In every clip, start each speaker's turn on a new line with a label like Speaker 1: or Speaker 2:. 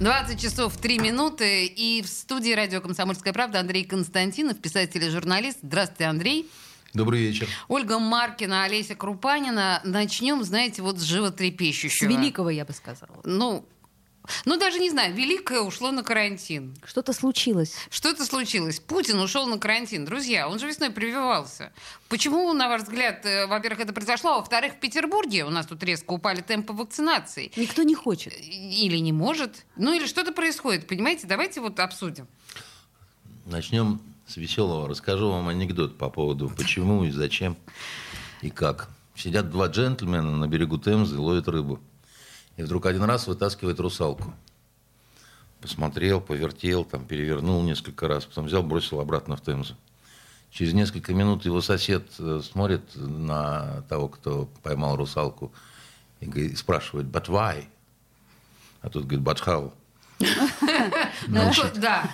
Speaker 1: 20 часов 3 минуты. И в студии радио «Комсомольская правда» Андрей Константинов, писатель и журналист. Здравствуйте, Андрей.
Speaker 2: Добрый вечер.
Speaker 1: Ольга Маркина, Олеся Крупанина. Начнем, знаете, вот с животрепещущего.
Speaker 3: С великого, я бы сказала.
Speaker 1: Ну, ну, даже не знаю, Великое ушло на карантин.
Speaker 3: Что-то случилось.
Speaker 1: Что-то случилось. Путин ушел на карантин. Друзья, он же весной прививался. Почему, на ваш взгляд, э, во-первых, это произошло, а во-вторых, в Петербурге у нас тут резко упали темпы вакцинации?
Speaker 3: Никто не хочет.
Speaker 1: Или не может. Ну, или что-то происходит, понимаете? Давайте вот обсудим.
Speaker 2: Начнем с веселого. Расскажу вам анекдот по поводу почему и зачем и как. Сидят два джентльмена на берегу Темзы, ловят рыбу. И вдруг один раз вытаскивает русалку. Посмотрел, повертел, там, перевернул несколько раз, потом взял, бросил обратно в Темзу. Через несколько минут его сосед э, смотрит на того, кто поймал русалку, и спрашивает, but why? А тот говорит, but how?
Speaker 1: Ну, да.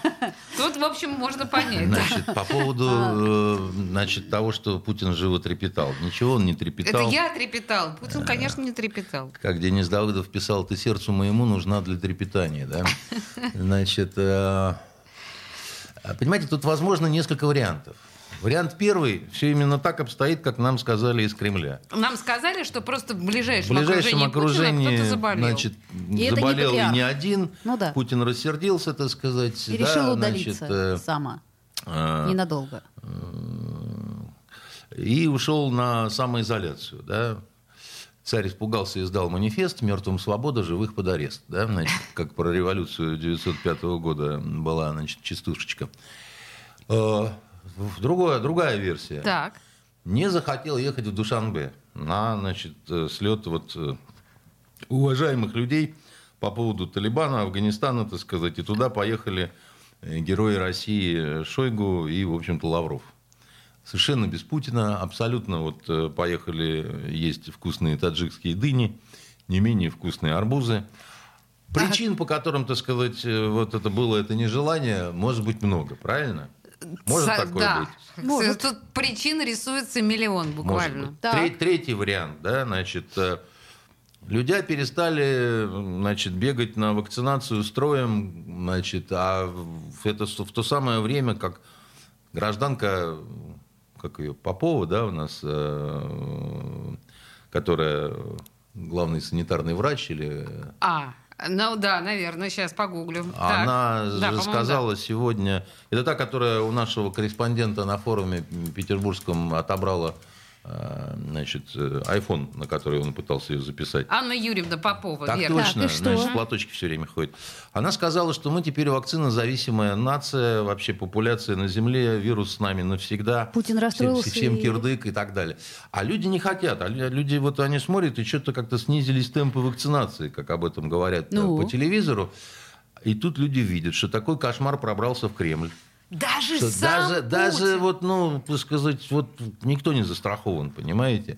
Speaker 1: Тут, в общем, можно понять.
Speaker 2: Значит, по поводу э, значит, того, что Путин живо трепетал. Ничего он не трепетал.
Speaker 1: Это я трепетал. Путин, конечно, не трепетал.
Speaker 2: Как Денис Давыдов писал, ты сердцу моему нужна для трепетания. Да? Значит, э, понимаете, тут возможно несколько вариантов. Вариант первый, все именно так обстоит, как нам сказали из Кремля.
Speaker 1: Нам сказали, что просто в ближайшем,
Speaker 2: В ближайшем
Speaker 1: окружении,
Speaker 2: окружении
Speaker 1: Путина кто-то заболел.
Speaker 2: значит,
Speaker 3: И это не
Speaker 2: заболел и не один.
Speaker 3: Ну да.
Speaker 2: Путин рассердился, так сказать.
Speaker 3: И
Speaker 2: да,
Speaker 3: решил
Speaker 2: значит,
Speaker 3: удалиться
Speaker 2: э,
Speaker 3: сама.
Speaker 2: э,
Speaker 3: Ненадолго.
Speaker 2: и ушел на самоизоляцию. Да? Царь испугался и сдал манифест «Мертвым свобода, живых под арест». Да? Значит, как про революцию 1905 года была значит, частушечка. Другое, другая версия.
Speaker 1: Так.
Speaker 2: Не захотел ехать в Душанбе на значит, э, слет вот, э, уважаемых людей по поводу Талибана, Афганистана, так сказать. И туда поехали э, герои России Шойгу и, в общем-то, Лавров. Совершенно без Путина, абсолютно вот поехали есть вкусные таджикские дыни, не менее вкусные арбузы. Причин, по которым, так сказать, вот это было это нежелание, может быть много, правильно? Может
Speaker 1: Са-
Speaker 2: такое
Speaker 1: да.
Speaker 2: быть?
Speaker 3: Может.
Speaker 1: Тут причин рисуется миллион буквально.
Speaker 2: быть.
Speaker 3: Так.
Speaker 2: Тре- Третий вариант, да, значит, э, люди перестали, значит, бегать на вакцинацию строем, значит, а в, это, в то самое время, как гражданка, как ее, Попова, да, у нас, э, которая главный санитарный врач или
Speaker 1: А, ну да, наверное, сейчас погуглю. Так.
Speaker 2: она
Speaker 1: Да,
Speaker 2: же
Speaker 1: по-моему,
Speaker 2: сказала сегодня, это та, которая у нашего корреспондента на форуме петербургском отобрала значит, э, iPhone, на который он пытался ее записать.
Speaker 1: да. Анна Юрьевна Попова,
Speaker 2: Так
Speaker 1: верно.
Speaker 2: точно,
Speaker 3: что?
Speaker 2: значит, в платочке все время ходит. Она сказала, что мы теперь вакцинозависимая нация, вообще популяция на Земле, вирус с нами навсегда.
Speaker 3: Путин расстроился
Speaker 2: Всем, всем
Speaker 3: и-
Speaker 2: кирдык и так далее. А люди не хотят. А лю- люди, вот они смотрят, и что-то как-то снизились темпы вакцинации, как об этом говорят э,
Speaker 3: Ну?
Speaker 2: по телевизору. И тут люди видят, что такой кошмар пробрался в Кремль.
Speaker 1: Даже
Speaker 2: Что
Speaker 1: сам
Speaker 2: даже, даже
Speaker 1: Путин.
Speaker 2: вот, ну, так сказать, вот никто не застрахован, понимаете?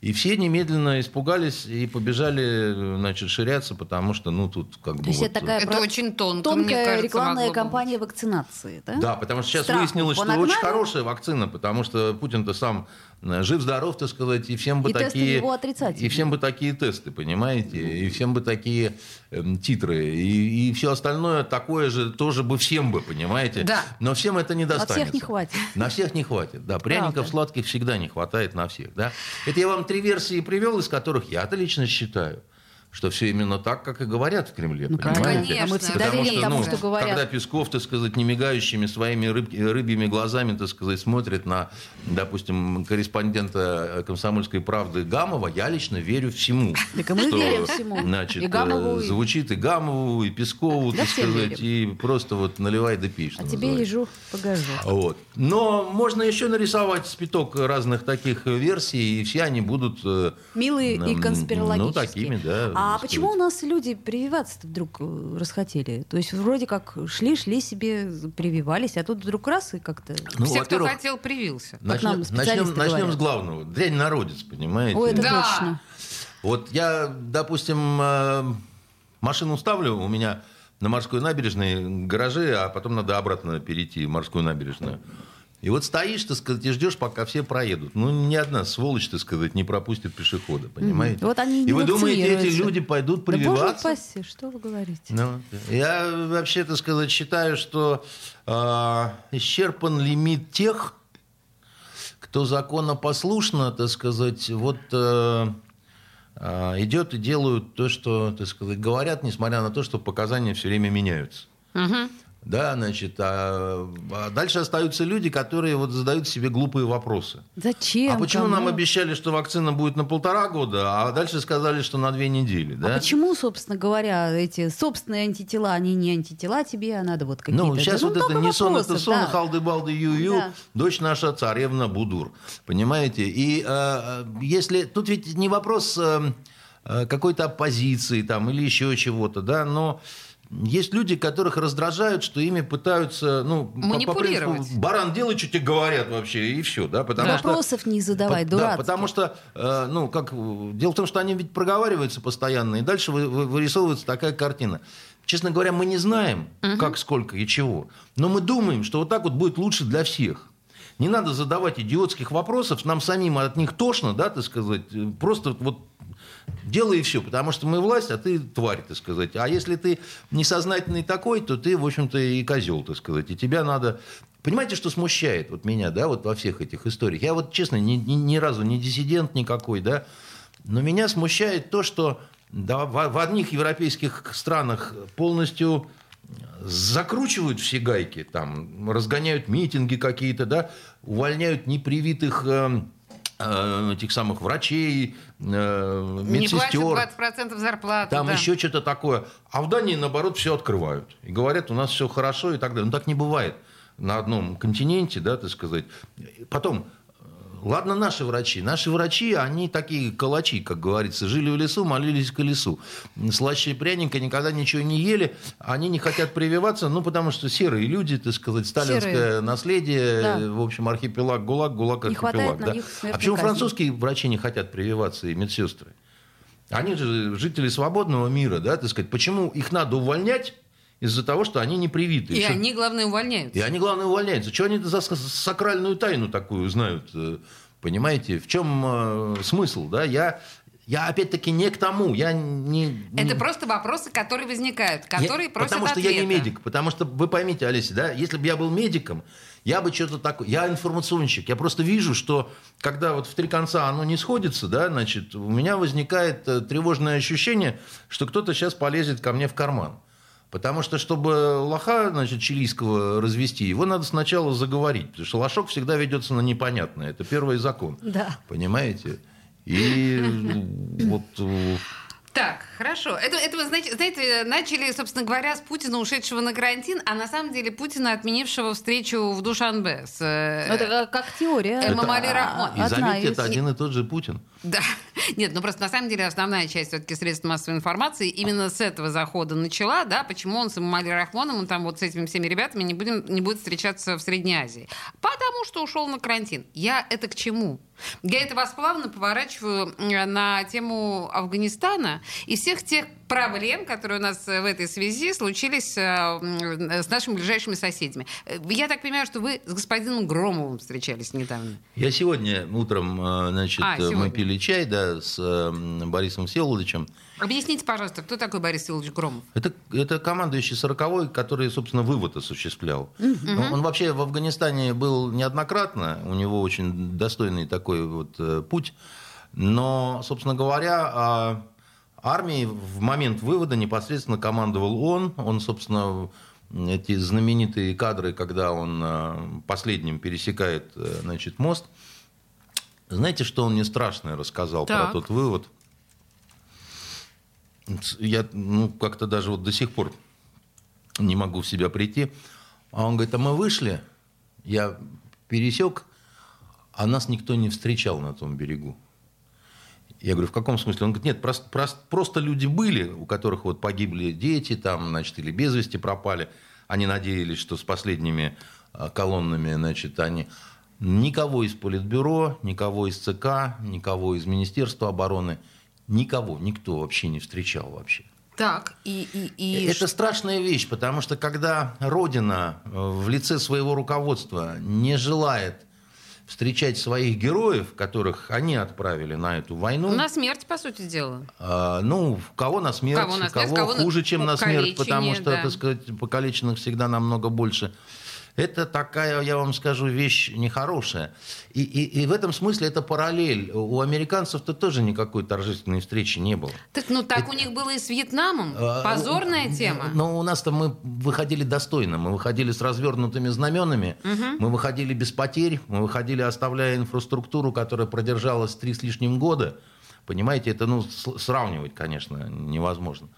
Speaker 2: И все немедленно испугались и побежали, значит, ширяться, потому что, ну, тут как бы
Speaker 3: То есть
Speaker 2: вот...
Speaker 3: это такая
Speaker 1: Это
Speaker 3: про-
Speaker 1: очень тонко, мне
Speaker 3: тонкая
Speaker 1: кажется,
Speaker 3: рекламная кампания вакцинации, да?
Speaker 2: Да, потому что сейчас
Speaker 3: Страху
Speaker 2: выяснилось, что очень хорошая вакцина, потому что Путин-то сам жив-здоров, так сказать, и всем бы
Speaker 3: И
Speaker 2: такие...
Speaker 3: его.
Speaker 2: И всем бы такие тесты, понимаете? И всем бы такие эм, титры. И, и все остальное такое же тоже бы всем бы, понимаете?
Speaker 1: Да.
Speaker 2: Но всем это не
Speaker 3: На
Speaker 2: достанется.
Speaker 3: всех не хватит.
Speaker 2: На всех не хватит, да. Пряников
Speaker 3: Правда.
Speaker 2: сладких всегда не хватает на всех, да. Это я вам три версии привел, из которых я-то лично считаю, что все именно так, как и говорят в Кремле,
Speaker 3: Ну,
Speaker 2: понимаете?
Speaker 1: конечно.
Speaker 3: Мы всегда
Speaker 2: Потому
Speaker 3: верим
Speaker 2: что,
Speaker 3: тому,
Speaker 2: ну,
Speaker 3: что говорят.
Speaker 2: Когда Песков, так сказать, не мигающими своими рыб- рыбьими глазами, так сказать, смотрит на, допустим, корреспондента э, «Комсомольской правды» Гамова, я лично верю всему.
Speaker 3: Так мы
Speaker 2: что,
Speaker 3: верим всему.
Speaker 2: Значит,
Speaker 3: И Гамову,
Speaker 2: э,
Speaker 3: и-
Speaker 2: звучит и Гамову, и Пескову,
Speaker 3: Да
Speaker 2: так сказать, и просто вот наливай да пей, что
Speaker 3: А тебе ежу погожу.
Speaker 2: Вот. Но можно еще нарисовать спиток разных таких версий, и все они будут... э,
Speaker 3: Милые и
Speaker 2: м,
Speaker 3: конспирологические.
Speaker 2: Ну, такими, да.
Speaker 3: А А почему у нас люди прививаться вдруг э, расхотели? То есть вроде как шли, шли себе, прививались, а тут вдруг раз и как-то...
Speaker 2: Ну,
Speaker 1: Все, кто хотел, привился.
Speaker 2: Начнем, начнем, начнем с главного. Дрянь народец, понимаете?
Speaker 3: Ой, это
Speaker 1: Да.
Speaker 3: точно.
Speaker 2: Вот я, допустим, э, машину ставлю, у меня на морской набережной гаражи, а потом надо обратно перейти в морскую набережную. И вот стоишь, так сказать, и ждешь, пока все проедут. Ну, ни одна сволочь, так сказать, не пропустит пешехода, понимаете?
Speaker 3: Вот они
Speaker 2: И вы думаете, эти люди пойдут
Speaker 3: Да боже
Speaker 2: прививаться?
Speaker 3: упаси, что вы говорите?
Speaker 2: Ну, я вообще, так сказать, считаю, что э, исчерпан лимит тех, кто законопослушно, так сказать, вот э, э, идет и делают то, что, так сказать, говорят, несмотря на то, что показания все время меняются.
Speaker 1: Мгм.
Speaker 2: Да, значит, а, а дальше остаются люди, которые вот задают себе глупые вопросы.
Speaker 3: Зачем?
Speaker 2: а почему
Speaker 3: Кому?
Speaker 2: нам обещали, что вакцина будет на полтора года, а дальше сказали, что на две недели, да?
Speaker 3: А почему, собственно говоря, эти собственные антитела, они не антитела тебе, а надо вот какие-то...
Speaker 2: Ну, сейчас
Speaker 3: да,
Speaker 2: вот это
Speaker 3: много
Speaker 2: не сон, это сон,
Speaker 3: да.
Speaker 2: халды-балды, ю-ю,
Speaker 3: Да.
Speaker 2: дочь наша царевна Будур. Понимаете? И э, если... Тут ведь не вопрос э, э, какой-то оппозиции там или еще чего-то, да, но... Есть люди, которых раздражают, что ими пытаются, ну, по- по
Speaker 1: Манипулировать.
Speaker 2: принципу, баран, делай, что тебе говорят вообще, и все, да, потому что...
Speaker 3: Вопросов не задавай,
Speaker 2: По-
Speaker 3: дурацких.
Speaker 2: Да, потому что, э, ну, как, дело в том, что они ведь проговариваются постоянно, и дальше вы- вы- вырисовывается такая картина. Честно говоря, мы не знаем, как, сколько и чего, но мы думаем, что вот так вот будет лучше для всех. Не надо задавать идиотских вопросов, нам самим от них тошно, да, так сказать, просто вот делай все, потому что мы власть, а ты тварь, так сказать. А если ты несознательный такой, то ты, в общем-то, и козел, так сказать. И тебя надо... Понимаете, что смущает вот меня, да, вот во всех этих историях? Я вот, честно, ни, ни- ни разу не диссидент никакой, да, но меня смущает то, что да, в, в одних европейских странах полностью закручивают все гайки, там, разгоняют митинги какие-то, да, увольняют непривитых э, э, этих самых врачей, э,
Speaker 1: Не
Speaker 2: медсестер.
Speaker 1: 20% зарплаты.
Speaker 2: Там
Speaker 1: да.
Speaker 2: еще что-то такое. А в Дании, наоборот, все открывают. И говорят, у нас все хорошо и так далее. Ну, так не бывает на одном континенте, да, так сказать. Потом, ладно наши врачи. Наши врачи, они такие калачи, как говорится. Жили в лесу, молились к колесу. Слаще пряника, никогда ничего не ели. Они не хотят прививаться, ну, потому что серые люди, так сказать, сталинское
Speaker 3: Серые.
Speaker 2: наследие,
Speaker 3: Да.
Speaker 2: в общем, архипелаг ГУЛАГ, ГУЛАГ архипелаг. да. А почему
Speaker 3: казни.
Speaker 2: французские врачи не хотят прививаться и медсестры? Они же жители свободного мира, да, так сказать. Почему их надо увольнять из-за того, что они не привиты?
Speaker 1: И
Speaker 2: Что-
Speaker 1: они, главное, увольняются.
Speaker 2: и они, главное, увольняются. Что они за сакральную тайну такую знают? э, Понимаете? В чем э, смысл? Да? Я, я опять-таки не к тому. Я не,
Speaker 1: Это
Speaker 2: не-
Speaker 1: просто вопросы, которые возникают, которые
Speaker 2: я-
Speaker 1: просят
Speaker 2: Потому что я не
Speaker 1: ответа.
Speaker 2: медик. Потому что, вы поймите, Олеся, да, если бы я был медиком, я бы что-то такое... Я информационщик. Я просто вижу, что когда вот в три конца оно не сходится, да, значит, у меня возникает э, тревожное ощущение, что кто-то сейчас полезет ко мне в карман. Потому что, чтобы лоха, значит, чилийского развести, его надо сначала заговорить. Потому что лошок всегда ведется на непонятное. Это первый закон.
Speaker 3: Да.
Speaker 2: Понимаете? И вот...
Speaker 1: Так, хорошо. Это, это вы, знаете, знаете, начали, собственно говоря, с Путина, ушедшего на карантин, а на самом деле Путина, отменившего встречу в Душанбе с... э,
Speaker 3: Это как, теория. Это
Speaker 1: Рахмон.
Speaker 2: И заметьте, это один и тот же Путин.
Speaker 1: Да. Нет, ну просто на самом деле основная часть все-таки средств массовой информации именно с этого захода начала, да, почему он с Эмомали Рахмоном, он там вот с этими всеми ребятами не, будем, не будет встречаться в Средней Азии. Потому что ушел на карантин. Я это к чему? Я это вас плавно поворачиваю э, на тему Афганистана и всех тех проблем, которые у нас э, в этой связи случились э, м, с нашими ближайшими соседями. Э, Я так понимаю, что вы с господином Громовым встречались недавно.
Speaker 2: Я сегодня утром, э, значит,
Speaker 1: А,
Speaker 2: э, мы
Speaker 1: сегодня.
Speaker 2: пили чай, да, с э, Борисом Всеволодовичем.
Speaker 1: Объясните, пожалуйста, кто такой Борис Силович Громов?
Speaker 2: Это, это командующий 40-й, который, собственно, вывод осуществлял. Он, он вообще в Афганистане был неоднократно, у него очень достойный такой вот э, путь. Но, собственно говоря, а, армией в момент вывода непосредственно командовал он. Он, собственно, эти знаменитые кадры, когда он э, последним пересекает э, значит, мост. Знаете, что он мне страшное рассказал
Speaker 1: Так.
Speaker 2: про тот вывод? Я ну, как-то даже вот до сих пор не могу в себя прийти. А он говорит, а мы вышли, я пересек, а нас никто не встречал на том берегу. Я говорю, в каком смысле? Он говорит, нет, просто, просто, просто люди были, у которых вот погибли дети, там, значит, или без вести пропали. Они надеялись, что с последними а, колоннами, значит, они... Никого из Политбюро, никого из ЦК, никого из Министерства обороны, никого, никто вообще не встречал вообще.
Speaker 1: Так, и... и, и...
Speaker 2: Это страшная вещь, потому что когда Родина э, в лице своего руководства не желает встречать своих героев, которых они отправили на эту войну.
Speaker 1: На смерть, по сути дела.
Speaker 2: А, ну, кого на смерть, кого, на смерть, кого, кого хуже, чем на смерть, потому что, да. так сказать, покалеченных всегда намного больше. Это такая, я вам скажу, вещь нехорошая. И, и, и в этом смысле это параллель. У американцев-то тоже никакой торжественной встречи не было.
Speaker 1: Так, ну так это... у них было и с Вьетнамом. А, Позорная тема.
Speaker 2: Но у нас-то мы выходили достойно. Мы выходили с развернутыми знаменами. Угу. Мы выходили без потерь. Мы выходили, оставляя инфраструктуру, которая продержалась три с лишним года. Понимаете, это ну, сравнивать, конечно, невозможно.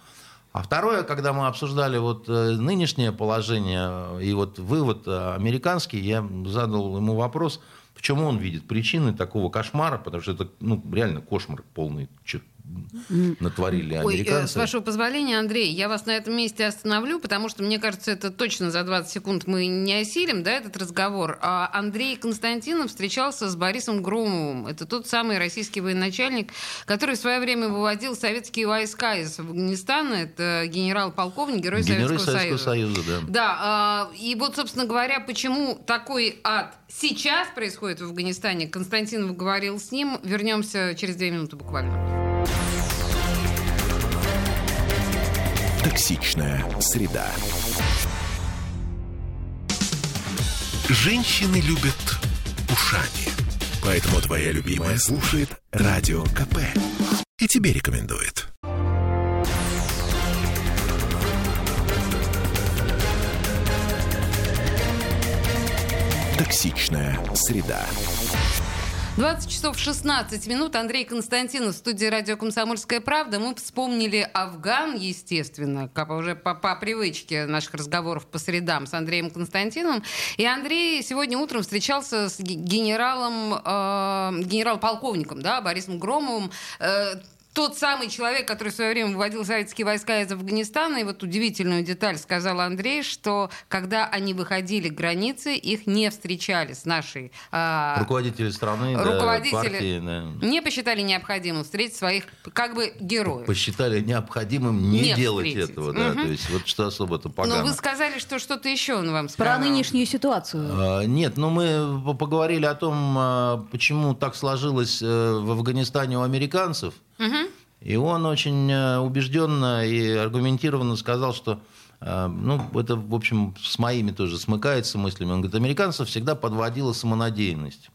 Speaker 2: А второе, когда мы обсуждали вот э, нынешнее положение и вот вывод э, американский, я задал ему вопрос, почему он видит причины такого кошмара, потому что это ну, реально кошмар полный, натворили американцы. Ой,
Speaker 1: с вашего позволения, Андрей, я вас на этом месте остановлю, потому что, мне кажется, это точно за 20 секунд мы не осилим, да, этот разговор. А Андрей Константинов встречался с Борисом Громовым. Это тот самый российский военачальник, который в свое время выводил советские войска из Афганистана. Это генерал-полковник, герой, герой Советского, Советского Союза. Союза. Да. да, а, и вот, собственно говоря, почему такой ад сейчас происходит в Афганистане, Константинов говорил с ним. Вернемся через две минуты буквально.
Speaker 4: Токсичная среда. Женщины любят ушами. Поэтому твоя любимая слушает Радио КП. И тебе рекомендует. Токсичная среда.
Speaker 1: 20 часов 16 минут. Андрей Константинов студии радио «Комсомольская правда». Мы вспомнили Афган, естественно, как уже по, по привычке наших разговоров по средам с Андреем Константиновым. И Андрей сегодня утром встречался с генералом, э, генерал-полковником да, Борисом Громовым. Э, тот самый человек, который в свое время выводил советские войска из Афганистана, и вот удивительную деталь сказал Андрей, что когда они выходили к границе, их не встречали с нашей...
Speaker 2: Э, руководители страны, руководители да, партии,
Speaker 1: да. не посчитали необходимым встретить своих как бы героев.
Speaker 2: Посчитали необходимым не, не делать встретить. этого, да, угу. то есть вот что особо-то погано.
Speaker 1: Но вы сказали, что что-то еще он вам сказал.
Speaker 3: Про нынешнюю ситуацию.
Speaker 2: А, нет, ну мы поговорили о том, а, почему так сложилось э, в Афганистане у американцев, и он очень э, убежденно и аргументированно сказал, что э, ну, это, в общем, с моими тоже смыкается мыслями. Он говорит, американцев всегда подводила самонадеянность.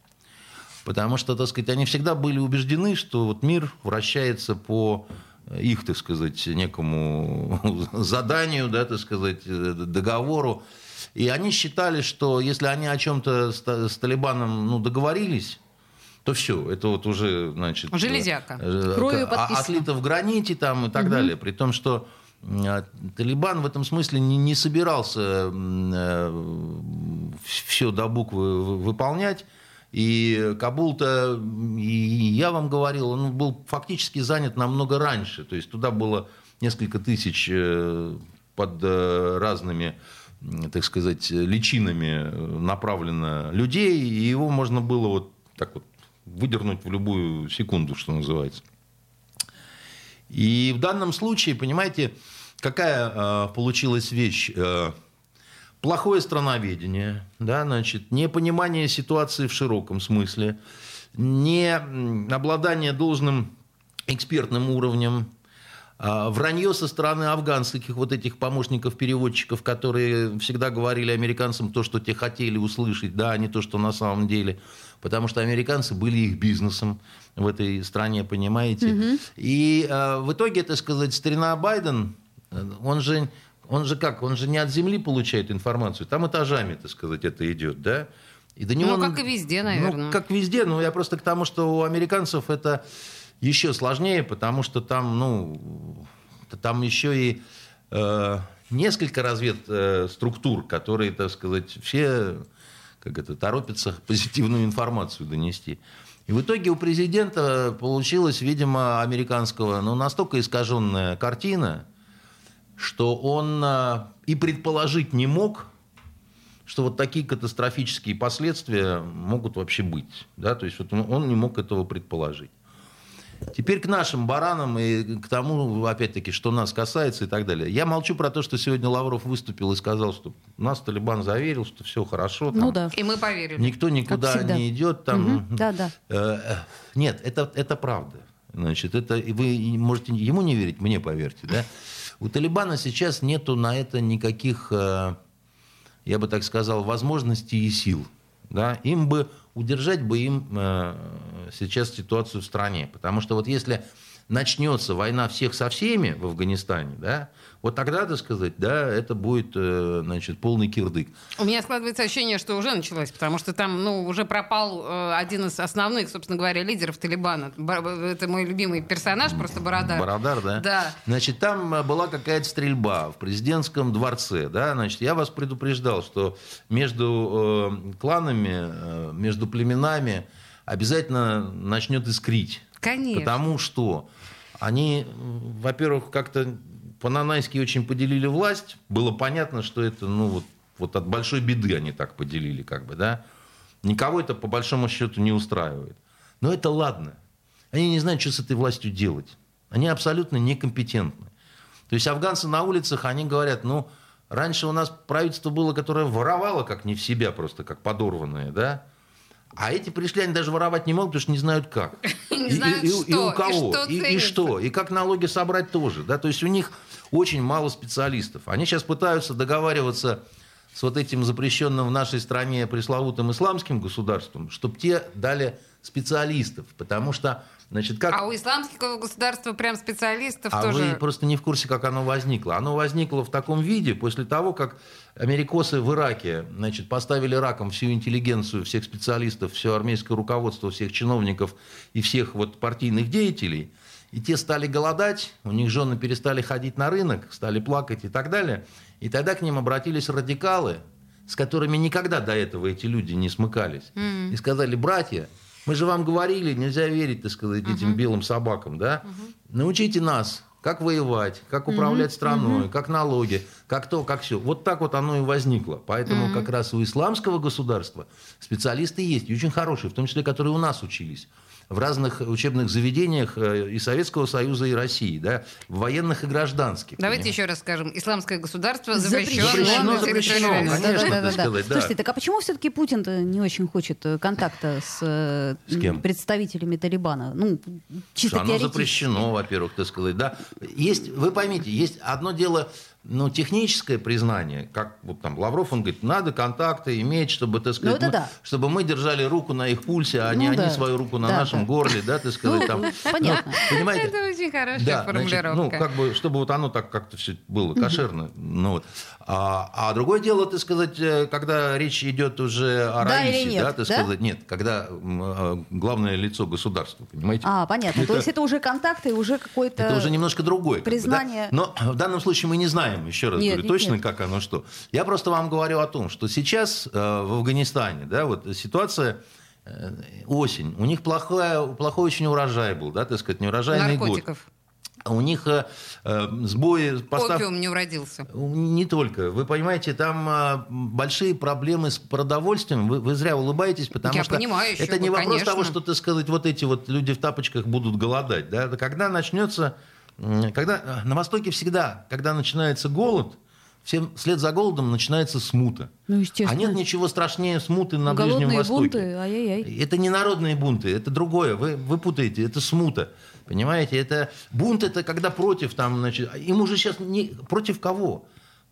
Speaker 2: Потому что, так сказать, они всегда были убеждены, что вот мир вращается по их, так сказать, некому заданию, да, так сказать, э, договору. И они считали, что если они о чем-то с, с Талибаном ну, договорились, то все, это вот уже, значит...
Speaker 1: Железяка.
Speaker 2: Э, Кровью а, отлито в граните там и так угу. далее. При том, что а, Талибан в этом смысле не, не собирался э, все до буквы выполнять. И Кабул-то, и я вам говорил, он был фактически занят намного раньше. То есть туда было несколько тысяч э, под разными так сказать, личинами направлено людей, и его можно было вот так вот выдернуть в любую секунду, что называется. И в данном случае, понимаете, какая э, получилась вещь? Э, плохое страноведение, да, значит, непонимание ситуации в широком смысле, не обладание должным экспертным уровнем, вранье со стороны афганских вот этих помощников-переводчиков, которые всегда говорили американцам то, что те хотели услышать, да, а не то, что на самом деле. Потому что американцы были их бизнесом в этой стране, понимаете. Угу. И э, в итоге, так сказать, старина Байден, он же, он же как, он же не от земли получает информацию, там этажами, так сказать, это идет, да.
Speaker 1: И до него, ну, как и везде, наверное.
Speaker 2: Ну, как везде, но я просто к тому, что у американцев это еще сложнее, потому что там, ну, там еще и э, несколько разведструктур, э, которые, так сказать, все как это, торопятся позитивную информацию донести. И в итоге у президента получилась, видимо, американского, ну, настолько искаженная картина, что он а, и предположить не мог, что вот такие катастрофические последствия могут вообще быть. Да? То есть вот он не мог этого предположить. Теперь к нашим баранам и к тому, опять-таки, что нас касается и так далее. Я молчу про то, что сегодня Лавров выступил и сказал, что нас Талибан заверил, что все хорошо. Там,
Speaker 3: Ну да.
Speaker 1: И мы поверили.
Speaker 2: Никто никуда не идет. Там,
Speaker 3: Мгм. Да, да.
Speaker 2: Э, э, Нет, это, это правда. Значит, это и вы можете ему не верить, мне поверьте, да? У Талибана сейчас нету на это никаких, э, я бы так сказал, возможностей и сил. Да? Им бы удержать бы им э, сейчас ситуацию в стране. Потому что вот если начнется война всех со всеми в Афганистане, да, вот тогда, так сказать, да, это будет, э, значит, полный кирдык.
Speaker 1: У меня складывается ощущение, что уже началось, потому что там, ну, уже пропал э, один из основных, собственно говоря, лидеров Талибана. Ба- Это мой любимый персонаж, просто Бородар.
Speaker 2: Барадар, да?
Speaker 1: Да.
Speaker 2: Значит, там э, была какая-то стрельба в президентском дворце, да, значит, я вас предупреждал, что между э, кланами, э, между племенами обязательно начнет искрить.
Speaker 1: Конечно.
Speaker 2: Потому что они, во-первых, как-то по-нанайски очень поделили власть. Было понятно, что это, ну, вот, вот от большой беды они так поделили, как бы, да. Никого это, по большому счету, не устраивает. Но это ладно. Они не знают, что с этой властью делать. Они абсолютно некомпетентны. То есть афганцы на улицах, они говорят, ну, раньше у нас правительство было, которое воровало как не в себя, просто как подорванное, да? А эти пришли, они даже воровать не могут, потому что не знают как.
Speaker 1: Не
Speaker 2: И-
Speaker 1: знают,
Speaker 2: и, и-
Speaker 1: что,
Speaker 2: и у
Speaker 1: и
Speaker 2: кого,
Speaker 1: что
Speaker 2: и, и что, и как налоги собрать тоже. Да? То есть у них очень мало специалистов. Они сейчас пытаются договариваться с вот этим запрещенным в нашей стране пресловутым исламским государством, чтобы те дали специалистов. Потому что, значит, как...
Speaker 1: А у исламского государства прям специалистов
Speaker 2: А
Speaker 1: тоже...
Speaker 2: вы просто не в курсе, как оно возникло. Оно возникло в таком виде после того, как америкосы в Ираке значит, поставили раком всю интеллигенцию, всех специалистов, все армейское руководство, всех чиновников и всех вот партийных деятелей. И те стали голодать, у них жены перестали ходить на рынок, стали плакать и так далее. И тогда к ним обратились радикалы, с которыми никогда до этого эти люди не смыкались. И сказали, братья, мы же вам говорили, нельзя верить, так сказать, этим белым собакам, да? Научите нас, как воевать, как управлять страной, как налоги, как то, как все. Вот так вот оно и возникло. Поэтому как раз у исламского государства специалисты есть, и очень хорошие, в том числе, которые у нас учились в разных учебных заведениях э, и Советского Союза, и России, да, в военных и гражданских.
Speaker 1: Давайте
Speaker 2: понимаете?
Speaker 1: еще раз скажем. Исламское государство
Speaker 3: Запрещено,
Speaker 1: запрещено,
Speaker 2: запрещено, конечно,
Speaker 1: России.
Speaker 2: так сказать, да.
Speaker 3: Слушайте, так а почему все-таки Путин-то не очень хочет э, контакта с, э,
Speaker 2: С кем?
Speaker 3: представителями Талибана? Ну, чисто
Speaker 2: Что оно запрещено, во-первых, так сказать, да. Есть, вы поймите, есть одно дело, ну, техническое признание, как вот там Лавров, он говорит, надо контакты иметь, чтобы, так сказать,
Speaker 3: это
Speaker 2: мы-
Speaker 3: да.
Speaker 2: чтобы мы держали руку на их пульсе, а не
Speaker 3: Ну
Speaker 2: они
Speaker 3: да.
Speaker 2: свою руку на
Speaker 3: Да,
Speaker 2: нашем
Speaker 3: да.
Speaker 2: горле, да, так сказать,
Speaker 3: Ну,
Speaker 2: там.
Speaker 3: понятно.
Speaker 2: Ну, понимаете?
Speaker 1: Это очень хорошая
Speaker 2: Да, значит,
Speaker 1: формулировка.
Speaker 2: ну, как бы, чтобы вот оно так как-то все было кошерно. Ну, вот. а, а другое дело, так сказать, э, когда речь идет уже о
Speaker 3: Да
Speaker 2: Раисе,
Speaker 3: или нет,
Speaker 2: да, так
Speaker 3: да?
Speaker 2: сказать, нет, когда э, главное лицо государства, понимаете?
Speaker 3: А, понятно.
Speaker 2: Это-
Speaker 3: То есть это уже контакты, уже какой-то...
Speaker 2: Это уже немножко другое. как бы, да?
Speaker 3: признание-
Speaker 2: Но в данном случае мы не знаем, еще раз
Speaker 3: Нет,
Speaker 2: говорю,
Speaker 3: нет,
Speaker 2: точно
Speaker 3: нет.
Speaker 2: как оно что. Я просто вам говорю о том, что сейчас э, в Афганистане, да, вот ситуация э, осень, у них плохая, плохой очень урожай был, да, так сказать, неурожайный год.
Speaker 1: Наркотиков.
Speaker 2: А У них э, э, сбои поставки...
Speaker 1: Опиум не уродился.
Speaker 2: Не только. Вы понимаете, там а, большие проблемы с продовольствием. Вы, вы зря улыбаетесь, потому
Speaker 1: Я
Speaker 2: что
Speaker 1: понимаю, еще
Speaker 2: это не
Speaker 1: бы,
Speaker 2: вопрос
Speaker 1: конечно.
Speaker 2: того, что, так сказать, вот эти вот люди в тапочках будут голодать. Да? Когда начнется... Когда, э, на Востоке всегда, когда начинается голод, всем вслед за голодом начинается смута.
Speaker 3: Ну, естественно.
Speaker 2: А нет ничего страшнее смуты на Ближнем
Speaker 3: Голодные
Speaker 2: Востоке.
Speaker 3: бунты, ай-яй-яй.
Speaker 2: Это не народные бунты, это другое. Вы, вы путаете, это смута. Понимаете, это бунт это когда против там, значит, им уже сейчас не против кого?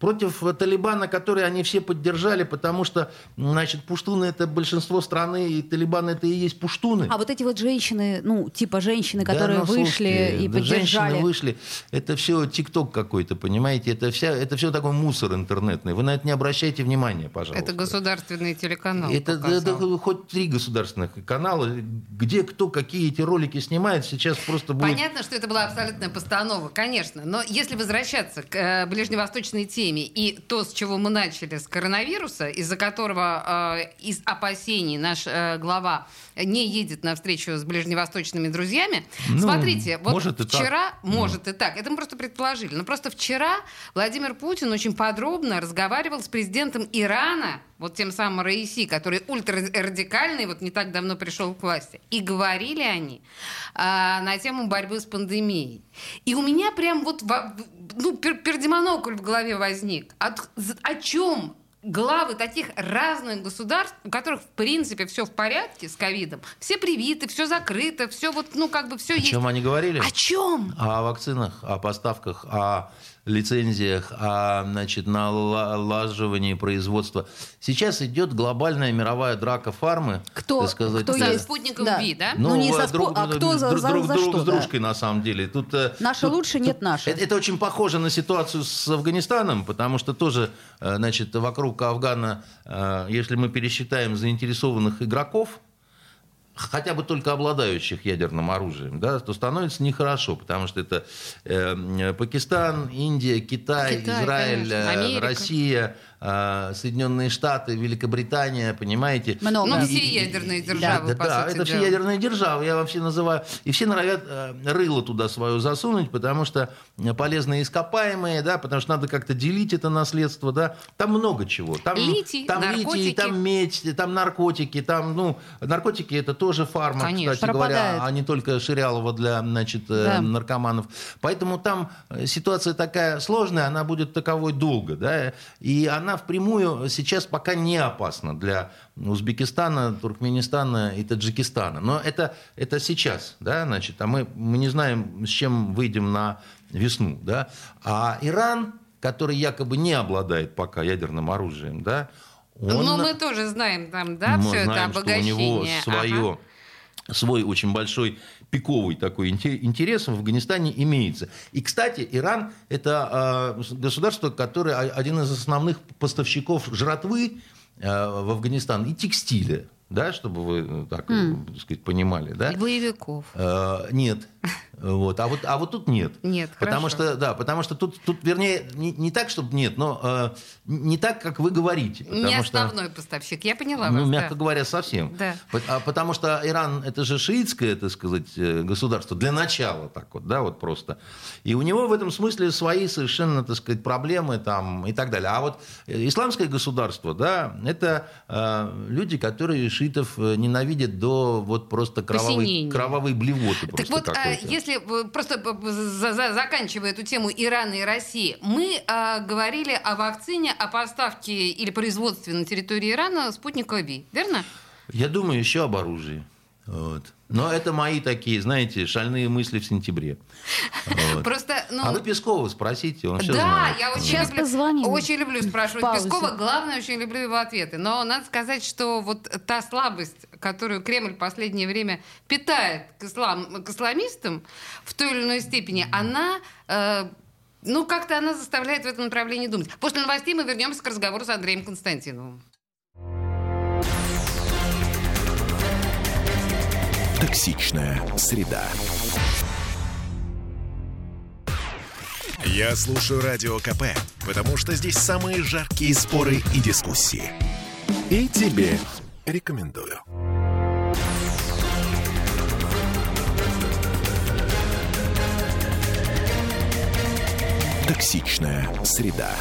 Speaker 2: Против э, Талибана, который они все поддержали, потому что, значит, пуштуны это большинство страны, и Талибан это и есть пуштуны.
Speaker 3: А вот эти вот женщины, ну, типа женщины,
Speaker 2: Да,
Speaker 3: которые
Speaker 2: ну,
Speaker 3: вышли
Speaker 2: слушайте,
Speaker 3: и
Speaker 2: да
Speaker 3: поддержали.
Speaker 2: Женщины вышли. Это все ТикТок какой-то, понимаете? Это, вся, это все такой мусор интернетный. Вы на это не обращайте внимания, пожалуйста.
Speaker 1: Это государственный телеканал
Speaker 2: Это да,
Speaker 1: показал.
Speaker 2: да, хоть три государственных канала, где кто какие эти ролики снимает, сейчас просто будет...
Speaker 1: Понятно, что это была абсолютная постанова, конечно. Но если возвращаться к э, ближневосточной теме, пандемии. И то, с чего мы начали, с коронавируса, из-за которого э, из опасений наш э, глава не едет на встречу с ближневосточными друзьями.
Speaker 2: Ну,
Speaker 1: Смотрите, вот
Speaker 2: может и так.
Speaker 1: вчера, может и так, это мы просто предположили, но просто вчера Владимир Путин очень подробно разговаривал с президентом Ирана, вот тем самым Раиси, который ультрарадикальный, вот не так давно пришел к власти. И говорили они а, на тему борьбы с пандемией. И у меня прям вот во- ну, пер- пердемонокль в голове возник. От- о чем главы таких разных государств, у которых, в принципе, все в порядке с ковидом, все привиты, все закрыто, все вот, ну, как бы все
Speaker 2: О
Speaker 1: есть.
Speaker 2: чем они говорили?
Speaker 1: О чем?
Speaker 2: О вакцинах, о поставках, о лицензиях, о значит, налаживании производства. Сейчас идет глобальная мировая драка фармы.
Speaker 3: Кто-
Speaker 2: так сказать,
Speaker 3: кто
Speaker 1: За спутником
Speaker 3: Да.
Speaker 1: Ви, да?
Speaker 3: Ну, не
Speaker 2: э,
Speaker 3: со спо- а кто за-
Speaker 2: друг,
Speaker 3: за-
Speaker 2: друг,
Speaker 3: за
Speaker 2: друг
Speaker 3: что,
Speaker 2: с
Speaker 3: да?
Speaker 2: дружкой, на самом деле. Тут, э,
Speaker 3: Наши
Speaker 2: тут-
Speaker 3: лучше, нет наши.
Speaker 2: Это, это очень похоже на ситуацию с Афганистаном, потому что тоже, э, значит, вокруг Афгана, э, если мы пересчитаем заинтересованных игроков, хотя бы только обладающих ядерным оружием, да, то становится нехорошо, потому что это э, Пакистан, Индия, Китай,
Speaker 1: Китай,
Speaker 2: Израиль,
Speaker 1: конечно,
Speaker 2: э,
Speaker 1: Америка.
Speaker 2: Россия, Соединенные Штаты, Великобритания, понимаете?
Speaker 3: Много.
Speaker 1: Ну, все ядерные державы,
Speaker 2: да,
Speaker 1: по
Speaker 2: да,
Speaker 1: сути
Speaker 2: это все
Speaker 1: дела.
Speaker 2: ядерные державы, я вообще называю. И все норовят э, рыло туда свое засунуть, потому что э, полезные ископаемые, да, потому что надо как-то делить это наследство, да. Там много чего. Там,
Speaker 1: Литий,
Speaker 2: там
Speaker 1: наркотики.
Speaker 2: литий, там медь, там наркотики, там, ну, наркотики это тоже фармак,
Speaker 1: Конечно.
Speaker 2: кстати
Speaker 3: Пропадает.
Speaker 2: говоря, а не только Ширялова для, значит, э,
Speaker 3: Да.
Speaker 2: наркоманов. Поэтому там э, ситуация такая сложная, она будет таковой долго, да, и она впрямую сейчас пока не опасна для Узбекистана, Туркменистана и Таджикистана. Но это, это сейчас, да, значит, а мы, мы не знаем, с чем выйдем на весну, да. А Иран, который якобы не обладает пока ядерным оружием, да, он...
Speaker 1: Но мы тоже знаем там, да,
Speaker 2: Мы
Speaker 1: все это
Speaker 2: знаем, что у него
Speaker 1: обогащение.
Speaker 2: свое,
Speaker 1: Ага.
Speaker 2: Свой очень большой пиковый такой инте- интерес в Афганистане имеется. И, кстати, Иран – это э, государство, которое один из основных поставщиков жратвы э, в Афганистан и текстиля, да, чтобы вы э, так, э, так сказать, понимали, да?
Speaker 1: И боевиков.
Speaker 2: Э, нет. Вот. А, вот, а вот тут нет.
Speaker 1: Нет,
Speaker 2: потому
Speaker 1: хорошо.
Speaker 2: что, да, потому что тут, тут вернее, не, не так, чтобы нет, но э, не так, как вы говорите.
Speaker 1: Не
Speaker 2: потому что-
Speaker 1: основной поставщик, я поняла
Speaker 2: ну,
Speaker 1: вас.
Speaker 2: мягко
Speaker 1: да.
Speaker 2: говоря, совсем.
Speaker 1: Да.
Speaker 2: А Потому что Иран это же шиитское, так сказать, э, государство для начала, так вот, да, вот просто. И у него в этом смысле свои совершенно, так сказать, проблемы там и так далее. А вот э, исламское государство, да, это э, люди, которые шиитов э, ненавидят до вот просто кровавой,
Speaker 1: Посинения.
Speaker 2: кровавой блевоты.
Speaker 1: Так вот, а, если э, просто за- за- заканчивая эту тему Ирана и России, мы а, говорили о вакцине, о поставке или производстве на территории Ирана спутника Ви, верно?
Speaker 2: Я думаю еще об оружии. Вот. Но это мои такие, знаете, шальные мысли в сентябре. Вот.
Speaker 1: Просто, ну,
Speaker 2: А вы Пескова спросите, он все
Speaker 1: да,
Speaker 2: знает.
Speaker 1: я очень
Speaker 3: Сейчас
Speaker 1: люблю,
Speaker 3: позвоним.
Speaker 1: очень люблю спрашивать
Speaker 3: В паузе.
Speaker 1: Пескова. Главное, очень люблю его ответы. Но надо сказать, что вот та слабость, которую Кремль в последнее время питает к, ислам, к исламистам в той или иной степени, она э, ну, как-то она заставляет в этом направлении думать. После новостей мы вернемся к разговору с Андреем Константиновым.
Speaker 4: Токсичная среда. Я слушаю Радио КП, потому что здесь самые жаркие споры и дискуссии. И тебе рекомендую. Токсичная среда.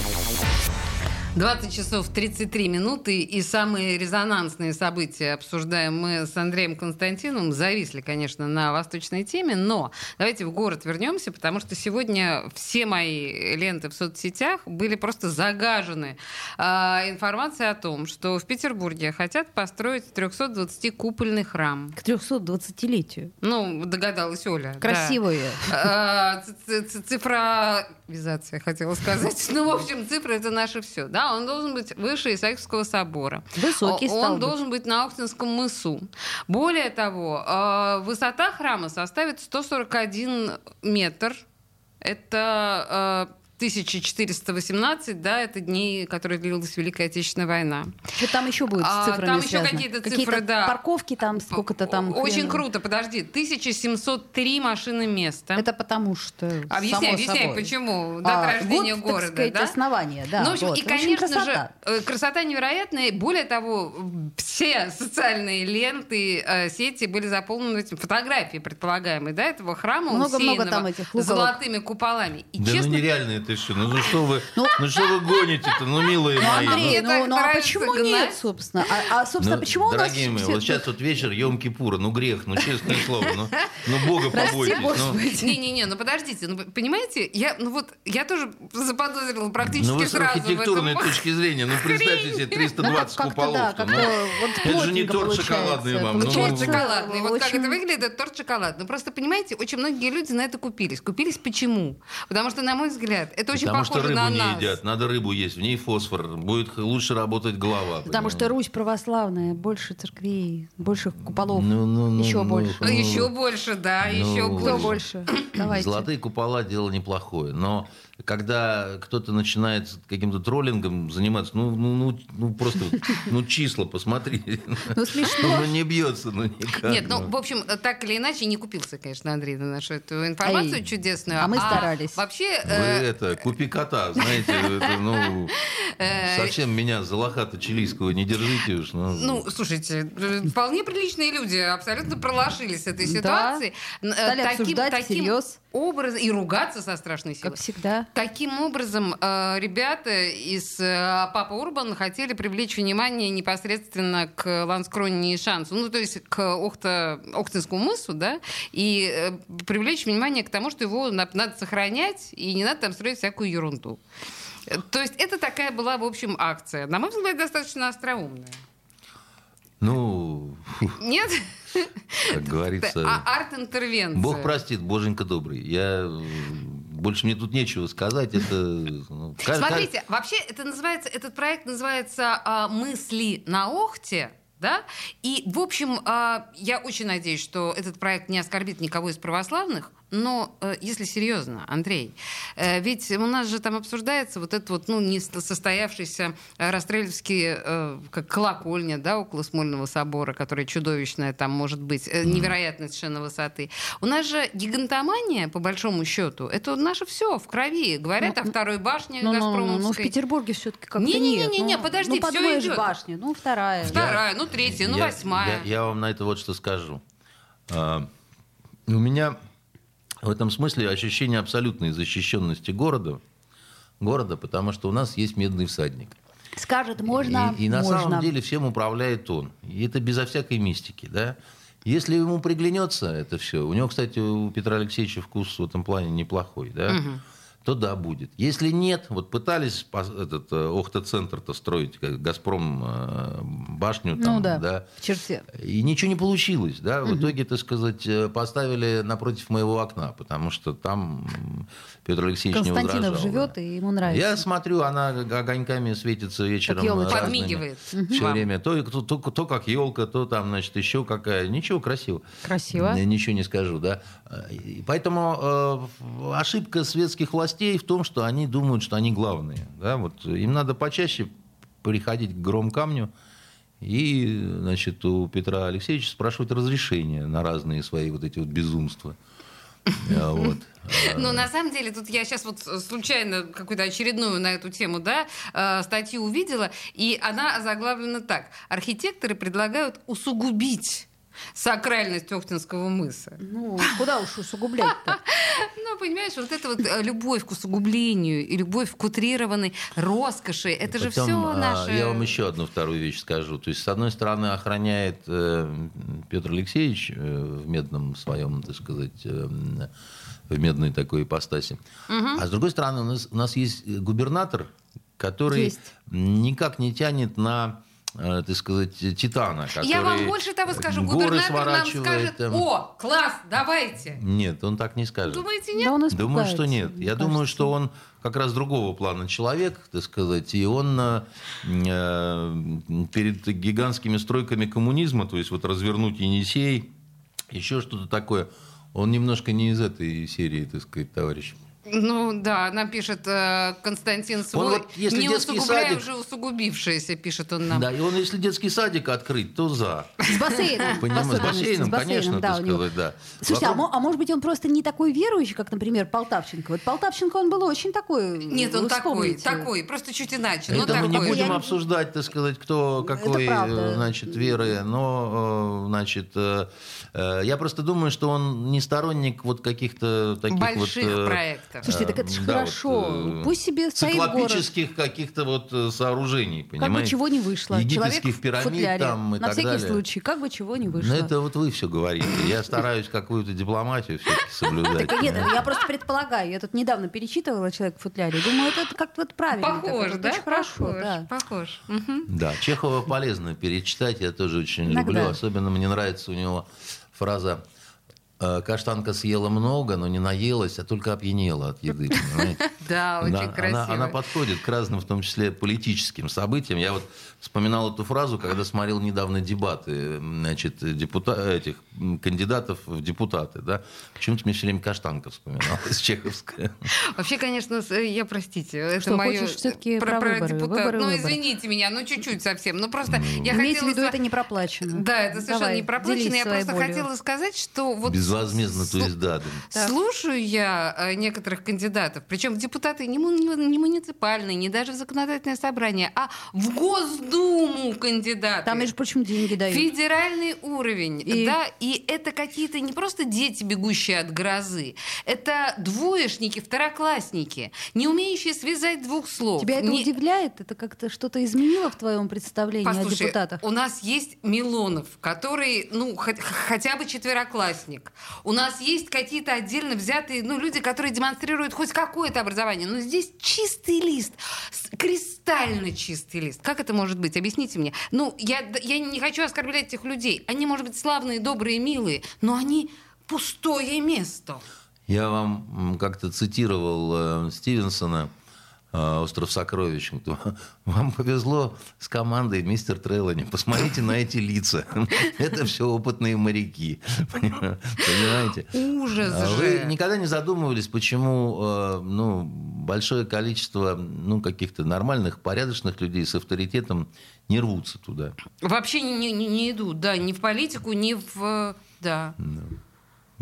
Speaker 1: 20 часов 33 минуты и самые резонансные события обсуждаем мы с Андреем Константиновым. Зависли, конечно, на восточной теме, но давайте в город вернемся, потому что сегодня все мои ленты в соцсетях были просто загажены а, информацией о том, что в Петербурге хотят построить 320-купольный храм.
Speaker 3: К 320-летию.
Speaker 1: Ну, догадалась Оля. да.
Speaker 3: Красивые.
Speaker 1: А, Цифровизация, хотела сказать. Ну, в общем, цифры — это наше все. Да, он должен быть выше Исаакиевского собора.
Speaker 3: Высокий
Speaker 1: Он
Speaker 3: стал быть.
Speaker 1: должен быть на Охтинском мысу. Более того, э, высота храма составит 141 метр. Это э, 1418, да, это дни, которые длилась Великая Отечественная война.
Speaker 3: Что там еще будет с
Speaker 1: А,
Speaker 3: цифрами
Speaker 1: там еще
Speaker 3: связано?
Speaker 1: какие-то цифры,
Speaker 3: Какие-то
Speaker 1: да.
Speaker 3: парковки там, сколько-то там.
Speaker 1: Очень
Speaker 3: хрен-
Speaker 1: круто, подожди. 1703 машины места.
Speaker 3: Это потому что...
Speaker 1: Объясняй,
Speaker 3: само
Speaker 1: объясняй,
Speaker 3: собой.
Speaker 1: почему. Дата
Speaker 3: А,
Speaker 1: рождения
Speaker 3: вот,
Speaker 1: города,
Speaker 3: так сказать,
Speaker 1: да?
Speaker 3: основание, да.
Speaker 1: ну, в общем,
Speaker 3: вот.
Speaker 1: и,
Speaker 3: В общем,
Speaker 1: конечно
Speaker 3: красота.
Speaker 1: же, э, красота невероятная. Более того, все социальные ленты, э, сети были заполнены этим фотографией предполагаемой, да, этого храма,
Speaker 3: Много-много
Speaker 1: усеянного
Speaker 3: там этих
Speaker 1: золотыми куполами. И
Speaker 2: Да
Speaker 1: честно,
Speaker 2: ну нереально это что? Ну, ну что вы,
Speaker 3: Ну-
Speaker 2: ну что вы гоните-то, ну милые
Speaker 3: Ну,
Speaker 2: мои.
Speaker 3: Андрей, ну,
Speaker 1: так
Speaker 3: ну а почему
Speaker 1: гнать.
Speaker 3: нет, собственно? А, а, собственно,
Speaker 2: Ну,
Speaker 3: почему у нас...
Speaker 2: Дорогие мои,
Speaker 3: все-
Speaker 2: вот сейчас вот вечер Йом-Кипура, ну грех, ну честное слово, ну, ну Бога
Speaker 3: Прости,
Speaker 2: побойтесь. ну.
Speaker 3: Господи.
Speaker 1: Не-не-не, ну подождите, ну понимаете, я, ну вот, я тоже заподозрила практически
Speaker 2: Ну вы с
Speaker 1: сразу в
Speaker 2: архиитектурной
Speaker 1: этом.
Speaker 2: точки зрения, ну представьте себе 320
Speaker 3: Ну,
Speaker 2: куполов.
Speaker 3: да, как-то вот
Speaker 2: это же не торт шоколадный вам. ну,
Speaker 1: Торт шоколадный. Вот как это выглядит, это торт шоколадный. Ну, просто, понимаете, очень многие люди на это купились. Купились почему? Потому что, на мой взгляд, это очень
Speaker 2: Потому что
Speaker 1: похоже
Speaker 2: рыбу
Speaker 1: на
Speaker 2: не
Speaker 1: нас.
Speaker 2: едят, надо рыбу есть, в ней фосфор, будет лучше работать голова.
Speaker 3: Потому что
Speaker 2: понимаете?
Speaker 3: Русь православная, больше церквей, больше куполов.
Speaker 2: Ну, ну, ну,
Speaker 3: Еще
Speaker 2: ну,
Speaker 3: больше.
Speaker 1: Ну, еще больше, да,
Speaker 2: Ну,
Speaker 1: еще
Speaker 3: Кто
Speaker 1: больше.
Speaker 3: больше? Давайте.
Speaker 2: Золотые купола дело неплохое, но когда кто-то начинает каким-то троллингом заниматься, ну, ну, ну, ну просто, ну числа посмотри,
Speaker 3: Ну, смешно.
Speaker 2: ну не бьется, ну никак.
Speaker 1: Нет, ну, в общем, так или иначе, не купился, конечно, Андрей на нашу эту информацию
Speaker 3: Ай,
Speaker 1: чудесную.
Speaker 3: а мы старались.
Speaker 1: Вообще,
Speaker 2: Вы
Speaker 1: э,
Speaker 2: это, купи кота, знаете, это, ну, совсем меня за лохата чилийского не держите уж. Ну,
Speaker 1: Ну, слушайте, э, вполне приличные люди абсолютно пролошились с этой
Speaker 3: Да.
Speaker 1: ситуации. Н- э,
Speaker 3: Стали обсуждать всерьез.
Speaker 1: образом и ругаться со страшной силой.
Speaker 3: Как всегда.
Speaker 1: Таким образом, э, ребята из э, Папа Урбан хотели привлечь внимание непосредственно к Ланскроне и Шансу, ну, то есть к Охта, Охтинскому мысу, да, и э, привлечь внимание к тому, что его на- надо сохранять, и не надо там строить всякую ерунду. То есть это такая была, в общем, акция. На мой взгляд, достаточно остроумная.
Speaker 2: ну,
Speaker 1: Нет?
Speaker 2: как говорится,
Speaker 1: А арт-интервенция.
Speaker 2: Бог простит, Боженька добрый. Я больше мне тут нечего сказать. Это ну,
Speaker 1: Смотрите, вообще это называется, этот проект называется а, «Мысли на Охте». Да? И, в общем, а, я очень надеюсь, что этот проект не оскорбит никого из православных, но э, если серьезно, Андрей, э, ведь у нас же там обсуждается вот этот вот, ну, не состоявшийся э, расстрельский, э, как колокольня, да, около Смольного собора, которая чудовищная там может быть, невероятной совершенно высоты. У нас же гигантомания, по большому счету, это наше все в крови. Говорят
Speaker 3: Ну,
Speaker 1: о второй башне
Speaker 3: Ну, ну, ну, ну, в
Speaker 1: Газпромовской.
Speaker 3: Петербурге все-таки как-то
Speaker 1: Не-не-не-не,
Speaker 3: нет. Ну,
Speaker 1: подожди,
Speaker 3: ну, подумаешь,
Speaker 1: идёт.
Speaker 3: башня, ну, вторая.
Speaker 1: Вторая, ну третья, ну
Speaker 2: я-
Speaker 1: восьмая.
Speaker 2: Я, я вам на это вот что скажу. А, у меня в этом смысле ощущение абсолютной защищенности города, города, потому что у нас есть медный всадник.
Speaker 3: Скажет, можно,
Speaker 2: И, и на
Speaker 3: можно.
Speaker 2: самом деле всем управляет он. И это безо всякой мистики, да. Если ему приглянется это все, у него, кстати, у Петра Алексеевича вкус в этом плане неплохой, да, то да, будет. Если нет, вот пытались этот э, Охта-центр-то строить, как Газпром э, башню там,
Speaker 3: Ну да,
Speaker 2: да,
Speaker 3: в черте.
Speaker 2: и ничего не получилось, да. В итоге, так сказать, э, поставили напротив моего окна, потому что там Петр Алексеевич не
Speaker 3: Константинов
Speaker 2: возражал.
Speaker 3: живет,
Speaker 2: да.
Speaker 3: и ему нравится.
Speaker 2: Я смотрю, она огоньками светится вечером. разными.
Speaker 1: Подмигивает.
Speaker 2: Все
Speaker 1: Вам.
Speaker 2: время. То, то, то, то как елка, то там, значит, еще какая. Ничего, красиво.
Speaker 3: Красиво.
Speaker 2: Ничего не скажу, да. Поэтому э, ошибка светских властей в том, что они думают, что они главные. Да? Вот им надо почаще приходить к гром камню и, значит, у Петра Алексеевича спрашивать разрешение на разные свои вот эти вот безумства. А, Вот.
Speaker 1: Но на самом деле, тут я сейчас вот случайно какую-то очередную на эту тему, да, э, статью увидела, и она заглавлена так. Архитекторы предлагают усугубить сакральность Охтинского мыса.
Speaker 3: Ну, куда уж усугублять-то?
Speaker 1: Ну, понимаешь, вот эта вот э, любовь к усугублению и любовь к утрированной роскоши, это же все
Speaker 2: а,
Speaker 1: наше...
Speaker 2: Я вам еще одну вторую вещь скажу. То есть, с одной стороны, охраняет э, Петр Алексеевич э, в медном своем, так сказать, в медной такой ипостаси. А с другой стороны, у нас, у нас есть губернатор, который
Speaker 3: Есть.
Speaker 2: никак не тянет на так сказать, Титана.
Speaker 1: Я вам
Speaker 2: который
Speaker 1: больше того скажу.
Speaker 2: горы
Speaker 1: Губернатор нам скажет,
Speaker 2: там.
Speaker 1: о, класс, давайте.
Speaker 2: Нет, он так не скажет.
Speaker 1: Думаете, нет?
Speaker 3: Да он
Speaker 2: Думаю, что нет. Я думаю,
Speaker 3: кажется.
Speaker 2: что он как раз другого плана человек, так сказать, и он э, э, перед гигантскими стройками коммунизма, то есть вот развернуть Енисей, еще что-то такое, он немножко не из этой серии, так сказать, товарищ.
Speaker 1: Ну да, нам пишет э, Константин свой,
Speaker 2: вот если
Speaker 1: не
Speaker 2: детский
Speaker 1: усугубляя
Speaker 2: садик-
Speaker 1: уже усугубившееся, пишет он нам.
Speaker 2: Да, и он, если детский садик открыть, то за.
Speaker 3: С бассейном.
Speaker 2: Понимаешь,
Speaker 3: в
Speaker 2: с бассейном,
Speaker 3: с бассейном,
Speaker 2: конечно,
Speaker 3: да,
Speaker 2: сказать, да.
Speaker 3: Слушайте, а, а может быть он просто не такой верующий, как, например, Полтавченко? Вот Полтавченко он был очень такой.
Speaker 1: Нет, он такой, такой, просто чуть иначе.
Speaker 2: Это мы не будем обсуждать, так сказать, кто какой, э, значит, веры, но, э, значит, я просто думаю, что он не сторонник вот каких-то таких
Speaker 1: Больших
Speaker 2: вот... э,
Speaker 1: проектов.
Speaker 3: Слушайте, так это же
Speaker 2: да,
Speaker 3: хорошо.
Speaker 2: вот, э,
Speaker 3: Пусть себе стоит
Speaker 2: циклопических каких-то вот э, сооружений,
Speaker 3: Как бы
Speaker 2: понимаете?
Speaker 3: чего не вышло. Человек
Speaker 2: Египетских
Speaker 3: в
Speaker 2: пирамид
Speaker 3: футляре.
Speaker 2: там и
Speaker 3: На
Speaker 2: так
Speaker 3: всякий
Speaker 2: далее.
Speaker 3: случай. Как бы чего не вышло.
Speaker 2: Ну, это вот вы все говорите. Я стараюсь какую-то дипломатию все-таки соблюдать.
Speaker 3: Так нет,
Speaker 2: понимаете?
Speaker 3: я просто предполагаю. Я тут недавно перечитывала «Человек в футляре». Думаю, это, как-то вот правильно.
Speaker 1: Похож, да?
Speaker 3: Очень хорошо, да.
Speaker 1: похож.
Speaker 2: Да, Чехова полезно перечитать, я тоже очень
Speaker 3: Иногда.
Speaker 2: люблю. Особенно мне нравится у него фраза «Каштанка съела много, но не наелась, а только опьянела от еды». Понимаете?
Speaker 1: Да, очень красиво.
Speaker 2: Она подходит к разным, в том числе политическим событиям. Я вот вспоминал эту фразу, когда смотрел недавно дебаты значит, депута- этих кандидатов в депутаты. Да? Почему-то мне все время Каштанка вспоминалась, чеховская.
Speaker 1: Вообще, конечно, с- э, я, простите, это
Speaker 3: Что,
Speaker 1: мое...
Speaker 3: хочешь всё-таки про выборы? Выборы,
Speaker 1: ну,
Speaker 3: выборы.
Speaker 1: извините меня, ну, чуть-чуть совсем. Ну, просто я
Speaker 3: Имейте в
Speaker 1: хотела...
Speaker 3: виду,
Speaker 1: с-
Speaker 3: это не проплачено.
Speaker 1: Да, это совершенно
Speaker 3: Давай,
Speaker 1: не проплачено. Я просто
Speaker 3: болью.
Speaker 1: хотела сказать, что вот...
Speaker 2: Безвозмездно, то
Speaker 1: слу-
Speaker 2: есть да. да.
Speaker 1: Слушаю я э, некоторых кандидатов, причем депутаты не, му- не муниципальные, не даже в законодательное собрание, а в Госдуму кандидаты.
Speaker 3: Там, между прочим, деньги дают.
Speaker 1: Федеральный уровень,
Speaker 3: И-
Speaker 1: да, и это какие-то не просто дети, бегущие от грозы, это двоечники, второклассники, не умеющие связать двух слов.
Speaker 3: Тебя это
Speaker 1: Не-
Speaker 3: удивляет? Это как-то что-то изменило в твоем представлении о
Speaker 1: Послушай,
Speaker 3: депутатах?
Speaker 1: у нас есть Милонов, который, ну, хот- хотя бы четвероклассник. У нас есть какие-то отдельно взятые, ну, люди, которые демонстрируют хоть какое-то образование. Но здесь чистый лист, кристально чистый лист. Как это может быть? Объясните мне. Ну, я, я не хочу оскорблять этих людей. Они, может быть, славные, добрые, милые, но они пустое место.
Speaker 2: Я вам как-то цитировал э, Стивенсона «Остров сокровищ». Вам повезло с командой, мистер Треллани. Посмотрите на эти лица. Это все опытные моряки. Понимаете?
Speaker 1: Ужас
Speaker 2: А
Speaker 1: же.
Speaker 2: Вы никогда не задумывались, почему э, ну, большое количество ну, каких-то нормальных, порядочных людей с авторитетом не рвутся туда?
Speaker 1: Вообще не, не- не идут, да, ни в политику, ни в... э, Да.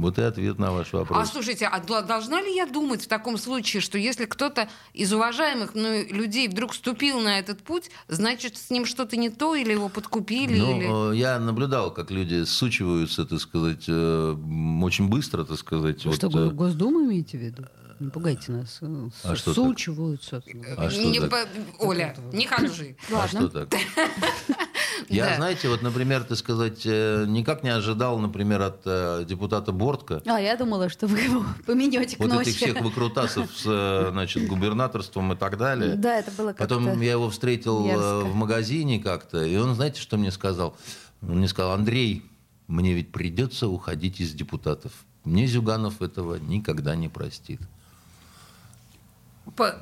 Speaker 2: Вот и ответ на ваш
Speaker 1: А
Speaker 2: вопрос.
Speaker 1: слушайте, а должна ли я думать в таком случае, что если кто-то из уважаемых ну, людей вдруг вступил на этот путь, значит, с ним что-то не то, или его подкупили, или...
Speaker 2: Ну, э, я наблюдал, как люди сучиваются, так сказать, э, очень быстро, так сказать.
Speaker 3: Вы
Speaker 2: вот,
Speaker 3: что,
Speaker 2: э,
Speaker 3: Го- Госдуму имеете в виду? Не пугайте нас.
Speaker 2: А что так?
Speaker 3: Сучиваются.
Speaker 2: а что
Speaker 1: Не
Speaker 2: так?
Speaker 1: Оля, не ханжи.
Speaker 2: А что так? Я,
Speaker 1: Да.
Speaker 2: знаете, вот, например, так сказать, э, никак не ожидал, например, от э, депутата Бортко,
Speaker 3: А, я думала, что вы его поменете к
Speaker 2: вот
Speaker 3: ночи.
Speaker 2: этих всех выкрутасов с, э, значит, губернаторством и так далее.
Speaker 3: Да, это было как-то...
Speaker 2: Потом я его встретил
Speaker 3: мерзко.
Speaker 2: в магазине как-то, и он, знаете, что мне сказал? Он мне сказал, Андрей, мне ведь придется уходить из депутатов. Мне Зюганов этого никогда не простит.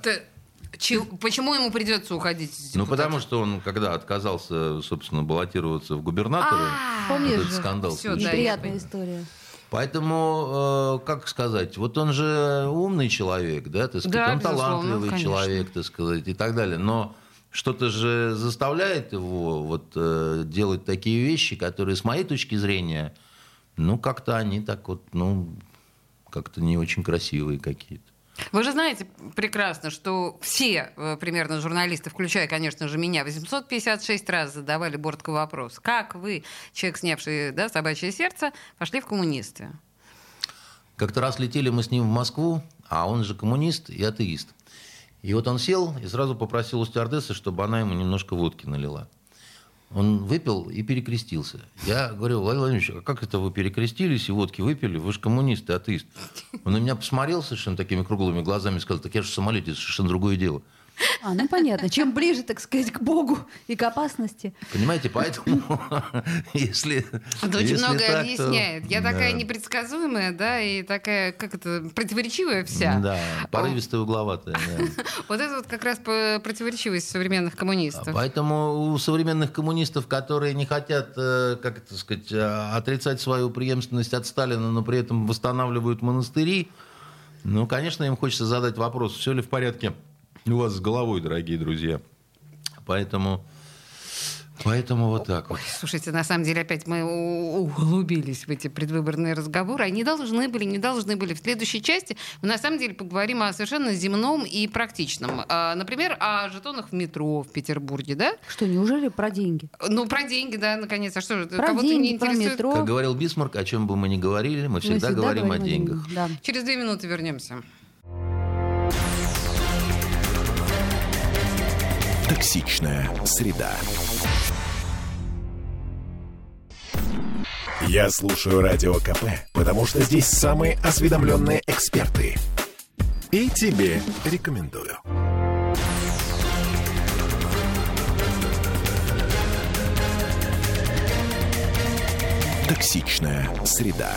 Speaker 1: Ты- че- Почему ему придется уходить из
Speaker 2: Ну, потому что он, когда отказался, собственно, баллотироваться в губернаторы,
Speaker 1: А,
Speaker 3: Помнишь
Speaker 2: этот скандал
Speaker 1: да, поняла.
Speaker 3: история.
Speaker 2: Поэтому, э, как сказать, вот он же умный человек, да, так сказать,
Speaker 1: Да,
Speaker 2: он талантливый
Speaker 1: конечно.
Speaker 2: человек, так сказать, и так далее. Но что-то же заставляет его вот э, делать такие вещи, которые, с моей точки зрения, ну, как-то они так вот, ну, как-то не очень красивые какие-то.
Speaker 1: Вы же знаете прекрасно, что все э, примерно журналисты, включая, конечно же, меня, 856 раз задавали Бортко вопрос. Как вы, человек, снявший да, собачье сердце, пошли в коммунисты?
Speaker 2: Как-то раз летели мы с ним в Москву, а он же коммунист и атеист. И вот он сел и сразу попросил у стюардессы, чтобы она ему немножко водки налила. Он выпил и перекрестился. Я говорю, Владимир Владимирович, а как это вы перекрестились и водки выпили? Вы же коммунист и атеист. Он на меня посмотрел совершенно такими круглыми глазами и сказал, так я же в самолете, совершенно другое дело.
Speaker 3: А, ну понятно. Чем ближе, так сказать, к Богу и к опасности.
Speaker 2: Понимаете, поэтому если...
Speaker 1: Это очень многое объясняет. Я такая непредсказуемая, да, и такая, как это, противоречивая вся.
Speaker 2: Да, порывистая, угловатая. да.
Speaker 1: Вот это вот как раз противоречивость современных коммунистов.
Speaker 2: Поэтому у современных коммунистов, которые не хотят, э, как это сказать, э, отрицать свою преемственность от Сталина, но при этом восстанавливают монастыри, Ну, конечно, им хочется задать вопрос, все ли в порядке у вас с головой, дорогие друзья. Поэтому, поэтому вот так вот.
Speaker 1: Ой, слушайте, на самом деле опять мы углубились в эти предвыборные разговоры. Они должны были, не должны были. В следующей части мы на самом деле поговорим о совершенно земном и практичном. А, Например, о жетонах в метро в Петербурге, да?
Speaker 3: Что, неужели про деньги?
Speaker 1: Ну, про деньги, да, наконец. А что же,
Speaker 3: Про
Speaker 1: кого-то не
Speaker 3: деньги, про
Speaker 1: интересует?
Speaker 3: метро.
Speaker 2: Как говорил Бисмарк, о чем бы мы ни говорили, мы
Speaker 3: Мы
Speaker 2: всегда, говорим, о деньгах.
Speaker 3: Да.
Speaker 1: Через две минуты вернемся.
Speaker 4: Токсичная среда. Я слушаю Радио КП, потому что здесь самые осведомленные эксперты. И тебе рекомендую. Токсичная среда.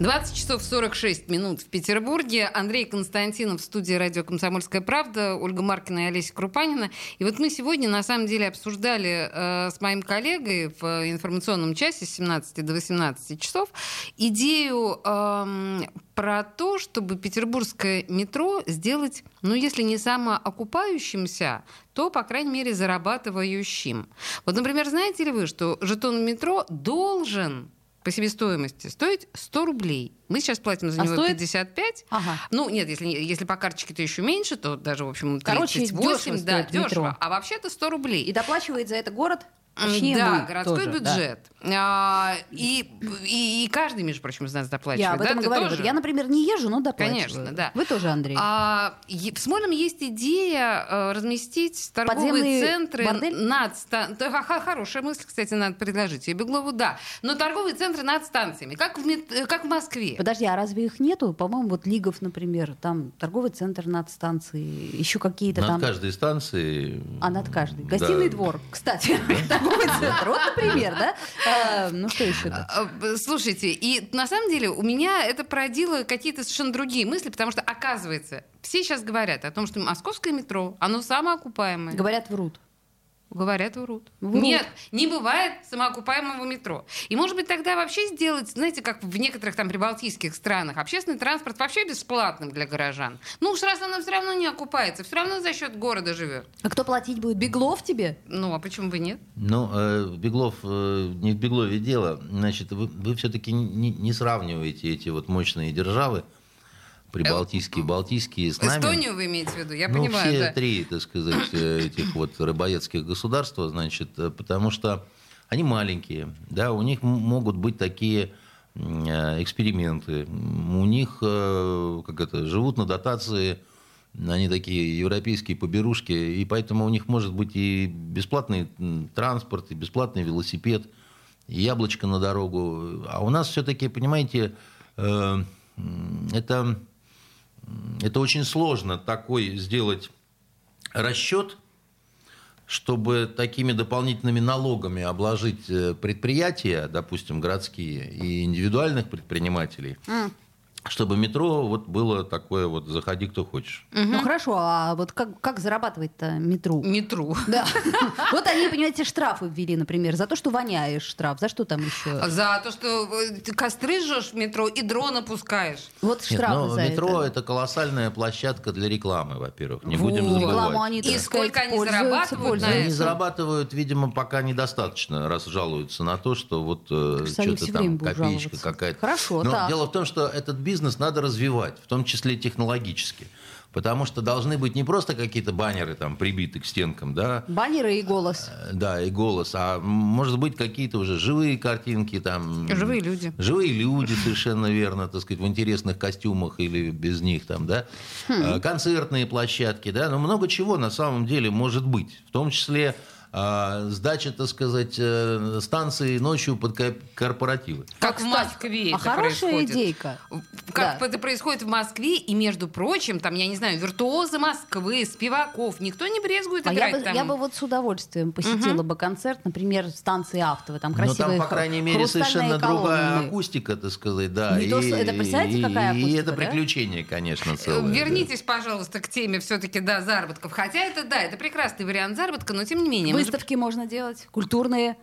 Speaker 1: 20 часов 46 минут в Петербурге. Андрей Константинов в студии радио «Комсомольская правда», Ольга Маркина и Олеся Крупанина. И вот мы сегодня, на самом деле, обсуждали э, с моим коллегой в информационном часе с 17 до 18 часов идею эм, про то, чтобы петербургское метро сделать, ну, если не самоокупающимся, то, по крайней мере, зарабатывающим. Вот, например, знаете ли вы, что жетон метро должен по себестоимости стоить 100 рублей. Мы сейчас платим за
Speaker 3: А
Speaker 1: него
Speaker 3: стоит?
Speaker 1: 55.
Speaker 3: Ага.
Speaker 1: Ну, нет, если, если по карточке, то еще меньше, то даже, в общем, 38.
Speaker 3: Короче, дешево
Speaker 1: да,
Speaker 3: стоит
Speaker 1: дешево. А вообще-то 100 рублей.
Speaker 3: И доплачивает за это город? Точнее,
Speaker 1: да, городской
Speaker 3: тоже, да.
Speaker 1: бюджет. А, и, и, и каждый, между прочим, из нас доплачивает.
Speaker 3: Я об
Speaker 1: да?
Speaker 3: этом
Speaker 1: Ты
Speaker 3: говорю.
Speaker 1: тоже?
Speaker 3: Я, например, не езжу, но доплачиваю.
Speaker 1: Конечно, да.
Speaker 3: Вы тоже, Андрей.
Speaker 1: А, е- в Смольном есть идея э, разместить торговые
Speaker 3: Подземный
Speaker 1: центры
Speaker 3: бордель?
Speaker 1: над ста- да, ха- ха- Хорошая мысль, кстати, надо предложить. И Беглову, да. Но торговые центры над станциями, как в, мет- э, как в Москве.
Speaker 3: Подожди, а разве их нету? По-моему, вот Лигов, например, там торговый центр над станцией, еще какие-то
Speaker 2: Над
Speaker 3: там...
Speaker 2: каждой станцией...
Speaker 3: А над каждой.
Speaker 2: да.
Speaker 3: Гостиный двор, кстати, торговый центр. Вот, например, да? А, Ну что еще?
Speaker 1: А, Слушайте, и на самом деле у меня это породило какие-то совершенно другие мысли, потому что, оказывается, все сейчас говорят о том, что московское метро, оно самоокупаемое.
Speaker 3: Говорят, врут.
Speaker 1: Говорят, врут.
Speaker 3: Врут.
Speaker 1: Нет, не бывает самоокупаемого метро. И, может быть, тогда вообще сделать, знаете, как в некоторых там прибалтийских странах, общественный транспорт вообще бесплатным для горожан. Ну уж раз оно все равно не окупается, все равно за счет города живет.
Speaker 3: А кто платить будет? Беглов тебе?
Speaker 1: Ну, а почему бы нет?
Speaker 2: Ну, э, Беглов, э, не в Беглове дело. Значит, вы, вы все-таки не, не сравниваете эти вот мощные державы, прибалтийские, балтийские, с нами.
Speaker 1: Эстонию вы имеете в виду? Я
Speaker 2: ну,
Speaker 1: понимаю,
Speaker 2: все
Speaker 1: да.
Speaker 2: три, так сказать, э, этих вот рыбоедских государства, значит, э, потому что они маленькие, да, у них могут быть такие э, эксперименты, у них, как это, живут на дотации, они такие европейские поберушки, и поэтому у них может быть и бесплатный транспорт, и бесплатный велосипед, и яблочко на дорогу. А у нас все-таки, понимаете, это это очень сложно такой сделать расчет, чтобы такими дополнительными налогами обложить э, предприятия, допустим, городские и индивидуальных предпринимателей, чтобы метро вот было такое вот «заходи, кто хочешь».
Speaker 3: Ну хорошо, а вот как, как зарабатывать-то метро?
Speaker 1: Метро.
Speaker 3: Да. Вот они, понимаете, штрафы ввели, например, за то, что воняешь штраф. За что там еще?
Speaker 1: За то, что э, ты костры жжешь в метро и дрона пускаешь.
Speaker 3: Вот штрафы за
Speaker 2: метро
Speaker 3: это.
Speaker 2: колоссальная площадка для рекламы, во-первых. Не будем забывать.
Speaker 1: И сколько они зарабатывают.
Speaker 2: Они зарабатывают, видимо, пока недостаточно, раз жалуются на то, что вот э, что-то там копеечка какая-то.
Speaker 3: Хорошо,
Speaker 2: Но дело в том, что этот бизнес надо развивать, в том числе технологически. Потому что должны быть не просто какие-то баннеры там прибиты к стенкам, да,
Speaker 3: Баннеры и голос.
Speaker 2: э, да, и голос, а может быть какие-то уже живые картинки там.
Speaker 1: Живые люди.
Speaker 2: Живые люди, совершенно верно, так сказать, в интересных костюмах или без них там, да. Э, Концертные площадки, да, но много чего на самом деле может быть. В том числе сдача, так сказать, э, станции ночью под ко- корпоративы.
Speaker 1: Как в Москве
Speaker 3: а
Speaker 1: это
Speaker 3: хорошая
Speaker 1: происходит.
Speaker 3: идейка.
Speaker 1: Как
Speaker 3: Да.
Speaker 1: это происходит в Москве, и, между прочим, там, я не знаю, виртуозы Москвы, спиваков, никто не брезгует
Speaker 3: А я
Speaker 1: играть
Speaker 3: бы,
Speaker 1: там.
Speaker 3: я бы вот с удовольствием посетила бы концерт, например, станции Автовой. Там
Speaker 2: Но
Speaker 3: красивые
Speaker 2: там, по крайней мере, совершенно другая
Speaker 3: колонны.
Speaker 2: акустика, так сказать, да.
Speaker 3: Не то, что- это представляете,
Speaker 2: и-
Speaker 3: какая
Speaker 2: И
Speaker 3: акустика,
Speaker 2: это
Speaker 3: да?
Speaker 2: приключение, конечно, целое. да.
Speaker 1: Вернитесь, пожалуйста, к теме все-таки, да, заработков. Хотя это, да, это прекрасный вариант заработка, но тем не менее.
Speaker 3: Выставки можно делать, культурные.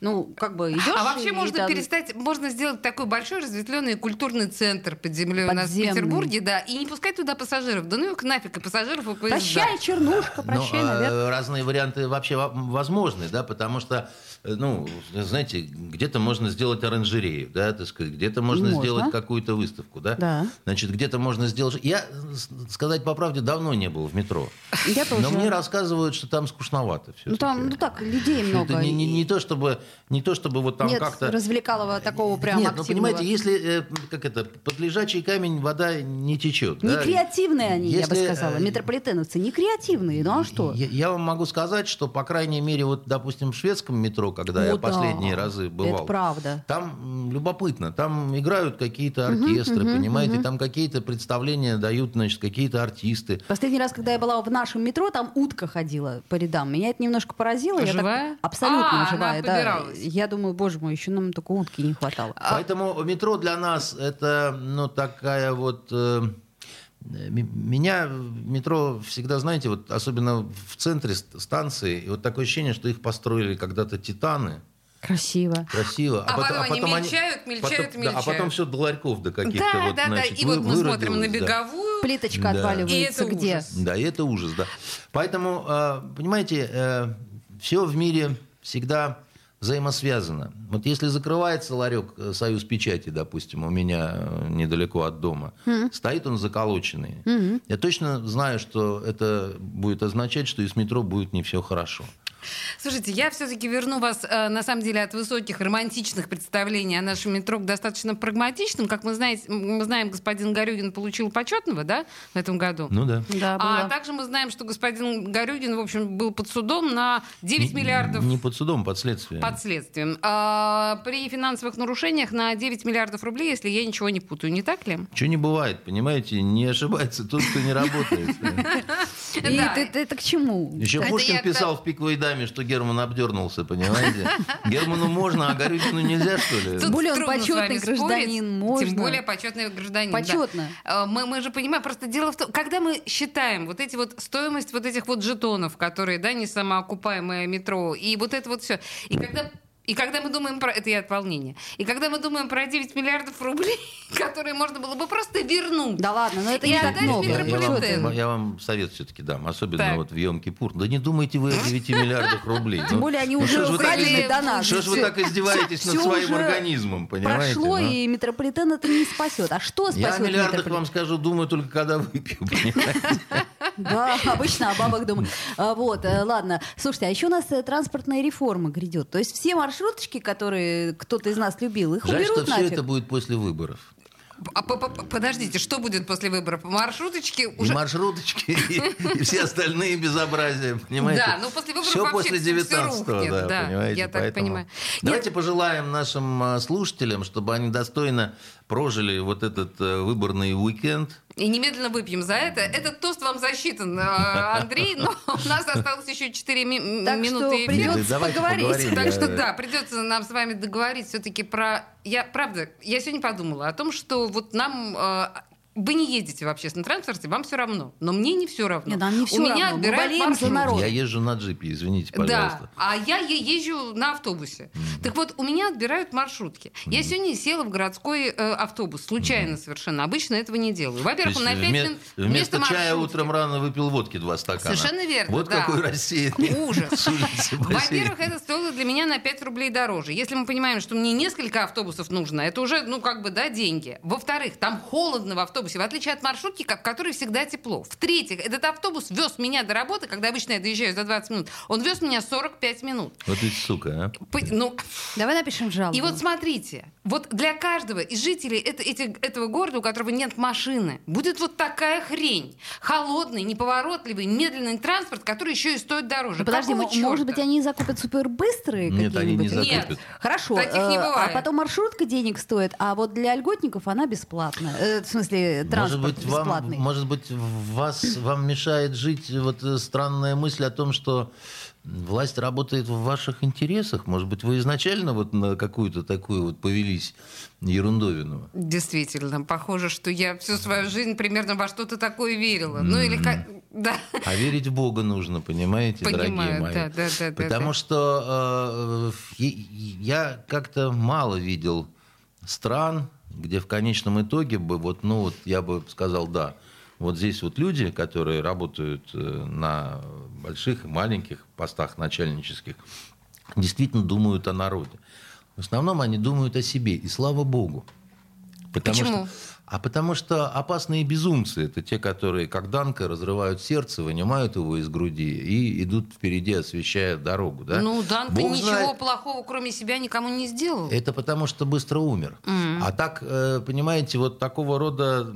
Speaker 3: Ну, как бы идешь.
Speaker 1: А вообще
Speaker 3: и
Speaker 1: можно
Speaker 3: там-
Speaker 1: перестать, можно сделать такой большой разветвленный культурный центр под землей у нас в
Speaker 3: Подземный.
Speaker 1: Петербурге, да, и не пускать туда пассажиров. Да ну их нафиг, и пассажиров, и поезда.
Speaker 3: Прощай, чернушка, прощай,
Speaker 2: Ну, а,
Speaker 3: наверное.
Speaker 2: разные варианты вообще во- возможны, да, потому что, э, ну, знаете, где-то можно сделать оранжерею, да, так сказать, где-то можно,
Speaker 3: Можно.
Speaker 2: сделать какую-то выставку, да.
Speaker 3: Да.
Speaker 2: Значит, где-то можно сделать... Я, с- сказать по правде, давно не был в метро.
Speaker 3: Я тоже.
Speaker 2: Но мне рассказывают, что там скучновато все.
Speaker 3: Ну, там, ну так, людей много.
Speaker 2: Это не, не- не то, чтобы, не то, чтобы вот там
Speaker 3: Нет
Speaker 2: как-то...
Speaker 3: развлекалого такого прям
Speaker 2: Нет, ну
Speaker 3: активного.
Speaker 2: понимаете, если, э, как это, под лежачий камень вода не течет.
Speaker 3: Не
Speaker 2: да.
Speaker 3: креативные они, я бы
Speaker 2: Если,
Speaker 3: сказала.
Speaker 2: э,
Speaker 3: Метрополитеновцы не креативные, ну а что?
Speaker 2: Я, я вам могу сказать, что, по крайней мере, вот, допустим, в шведском метро, когда
Speaker 3: О,
Speaker 2: я
Speaker 3: да.
Speaker 2: последние разы бывал,
Speaker 3: Это правда.
Speaker 2: там любопытно, там играют какие-то оркестры, понимаете, там какие-то представления дают, значит, какие-то артисты.
Speaker 3: Последний раз, когда я была в нашем метро, там утка ходила по рядам. Меня это немножко поразило. Я так-
Speaker 1: Живая?
Speaker 3: Абсолютно
Speaker 1: А,
Speaker 3: живая,
Speaker 1: она
Speaker 3: да.
Speaker 1: Побиралась.
Speaker 3: Я думаю, боже мой, еще нам только утки не хватало.
Speaker 2: Поэтому метро для нас это, ну, такая вот... э, меня в метро всегда, знаете, вот особенно в центре ст- станции, и вот такое ощущение, что их построили когда-то титаны.
Speaker 3: Красиво.
Speaker 2: Красиво.
Speaker 1: А потом они мельчают, мельчают,
Speaker 2: потом, да, а
Speaker 1: мельчают.
Speaker 2: потом все до ларьков до каких-то
Speaker 1: Да,
Speaker 2: вот,
Speaker 1: да, да.
Speaker 2: значит,
Speaker 1: И
Speaker 2: вы-
Speaker 1: вот мы смотрим на
Speaker 2: выродилось, да.
Speaker 1: беговую.
Speaker 3: Плиточка
Speaker 2: Да.
Speaker 3: отваливается
Speaker 1: И это
Speaker 3: где?
Speaker 1: ужас.
Speaker 2: Да, и это ужас, да. Поэтому, э, понимаете, все в мире всегда взаимосвязано. Вот если закрывается ларек э, «Союз печати», допустим, у меня э, недалеко от дома, стоит он заколоченный. Я точно знаю, что это будет означать, что и с метро будет не все хорошо.
Speaker 1: Слушайте, я все-таки верну вас, э, на самом деле, от высоких романтичных представлений о нашем метро к достаточно прагматичным. Как мы, знаете, мы знаем, господин Горюгин получил почетного, да, в этом году.
Speaker 2: Ну да.
Speaker 3: Да,
Speaker 1: А также мы знаем, что господин Горюгин, в общем, был под судом на 9 миллиардов
Speaker 2: Не под судом, под следствием.
Speaker 1: под следствием. А, при финансовых нарушениях на 9 миллиардов рублей, если я ничего не путаю, не так ли?
Speaker 2: Чего не бывает, понимаете, не ошибается тот, кто не работает.
Speaker 3: И это к чему?
Speaker 2: Еще Пушкин
Speaker 1: я
Speaker 2: писал в «Пиковой даме», что Герман обдернулся, понимаете? Герману можно, а Горюгину нельзя, что ли?
Speaker 1: Тут
Speaker 3: более он почетный гражданин, можно.
Speaker 1: Тем более почетный гражданин. да.
Speaker 3: Почетно.
Speaker 1: А, Мы, мы же понимаем, просто дело в том, когда мы считаем вот эти вот стоимость вот этих вот жетонов, которые, да, не самоокупаемое метро, и вот это вот все, и когда и когда мы думаем про... Это я от волнения. И когда мы думаем про 9 миллиардов рублей, которые можно было бы просто вернуть.
Speaker 3: Да ладно, но это
Speaker 1: И
Speaker 3: не так много.
Speaker 2: Я, вам, я вам совет все-таки дам, особенно
Speaker 1: Так.
Speaker 2: вот в Йом-Кипур. Да не думайте вы о 9 миллиардах рублей.
Speaker 3: Тем
Speaker 2: Ну,
Speaker 3: более они
Speaker 2: ну
Speaker 3: уже
Speaker 2: что ж вы так
Speaker 3: украли
Speaker 1: из-
Speaker 3: до нас.
Speaker 2: Что ж вы так издеваетесь над своим организмом, понимаете?
Speaker 3: Прошло,
Speaker 2: ну?
Speaker 3: и метрополитен это не спасет. А что
Speaker 2: Я о
Speaker 3: спасет
Speaker 2: миллиардах вам скажу, думаю только когда выпью, понимаете?
Speaker 3: Да, обычно о бабах думаю. А, Вот, э, ладно. Слушайте, а еще у нас э, транспортная реформа грядет. То есть все маршруточки, которые кто-то из нас любил, их
Speaker 2: Жаль, что
Speaker 3: уберут
Speaker 2: все
Speaker 3: нафиг.
Speaker 2: это будет после выборов.
Speaker 1: А, по- по- подождите, что будет после выборов? Маршруточки
Speaker 2: И
Speaker 1: уже...
Speaker 2: маршруточки, и, и все остальные безобразия, понимаете?
Speaker 1: Да, ну, после выборов
Speaker 2: Все
Speaker 1: вообще
Speaker 2: после
Speaker 1: всё
Speaker 2: 19
Speaker 1: рухнет,
Speaker 2: да,
Speaker 1: да,
Speaker 2: понимаете?
Speaker 1: я так
Speaker 2: Поэтому
Speaker 1: понимаю.
Speaker 2: Давайте пожелаем нашим а, слушателям, чтобы они достойно прожили вот этот э, выборный уикенд.
Speaker 1: И немедленно выпьем за это. Этот тост вам засчитан, э, Андрей, но у нас осталось еще 4 ми-
Speaker 3: Так
Speaker 1: минуты
Speaker 3: что
Speaker 1: эфира.
Speaker 3: придется
Speaker 2: Да, давайте
Speaker 3: поговорить.
Speaker 2: поговорим.
Speaker 1: Так что да, придется нам с вами договорить все-таки про... Я, правда, я сегодня подумала о том, что вот нам... э, вы не ездите в общественном транспорте, вам все равно. Но мне не все равно.
Speaker 3: Нет, нам не
Speaker 1: У
Speaker 3: всё
Speaker 1: меня
Speaker 3: равно. Мы
Speaker 1: отбирают маршрутки.
Speaker 3: народ.
Speaker 2: Я езжу на джипе, извините, пожалуйста.
Speaker 1: Да, а я езжу на автобусе. Так вот, у меня отбирают маршрутки. Я сегодня села в городской э, автобус, случайно совершенно. Обычно этого не делаю. Во-первых, он на 5
Speaker 2: вме-
Speaker 1: минут
Speaker 2: вместо чая утром рано выпил водки два стакана.
Speaker 1: Совершенно верно,
Speaker 2: Вот
Speaker 1: да.
Speaker 2: какой рассеянный.
Speaker 1: Ужас. Во-первых, это стоило для меня на 5 рублей дороже. Если мы понимаем, что мне несколько автобусов нужно, это уже, ну, как бы, да, деньги. Во-вторых, там холодно в автобусе, в отличие от маршрутки, как- в которой всегда тепло. В-третьих, этот автобус вез меня до работы, когда обычно я доезжаю за 20 минут, он вез меня 45 минут.
Speaker 2: Вот ведь сука, а.
Speaker 1: По- Ну,
Speaker 3: Давай напишем жалобу.
Speaker 1: и вот смотрите, вот для каждого из жителей это- эти- этого города, у которого нет машины, будет вот такая хрень. Холодный, неповоротливый, медленный транспорт, который еще и стоит дороже.
Speaker 3: Ну, подожди,
Speaker 1: Какого
Speaker 3: может быть, они закупят супербыстрые
Speaker 2: Нет, они не
Speaker 3: какие-нибудь?
Speaker 2: закупят.
Speaker 1: Нет.
Speaker 3: Хорошо,
Speaker 1: Таких не
Speaker 3: э, а
Speaker 1: бывает.
Speaker 3: потом маршрутка денег стоит, а вот для льготников она бесплатная. Э, в смысле,
Speaker 2: Может
Speaker 3: транспорт
Speaker 2: быть, вам,
Speaker 3: бесплатный.
Speaker 2: может быть, вас, вам мешает жить вот э, странная мысль о том, что власть работает в ваших интересах. Может быть, вы изначально вот на какую-то такую вот повелись ерундовину.
Speaker 1: Действительно, похоже, что я всю свою жизнь примерно во что-то такое верила. Ну или как... Да.
Speaker 2: А верить в Бога нужно, понимаете, дорогие
Speaker 1: Понимаю,
Speaker 2: мои.
Speaker 1: да, да, да, да,
Speaker 2: Потому
Speaker 1: да.
Speaker 2: что э, я как-то мало видел стран, где в конечном итоге бы, вот, ну вот я бы сказал, да, вот здесь вот люди, которые работают э, на больших и маленьких постах начальнических, действительно думают о народе. В основном они думают о себе, и слава Богу. Потому
Speaker 1: Почему?
Speaker 2: Что, а потому что опасные безумцы – это те, которые, как Данка, разрывают сердце, вынимают его из груди и идут впереди, освещая дорогу. Да?
Speaker 1: Ну, Данка
Speaker 2: Бог
Speaker 1: ничего
Speaker 2: знает.
Speaker 1: плохого, кроме себя, никому не сделал.
Speaker 2: Это потому, что быстро умер. А так, э, понимаете, вот такого рода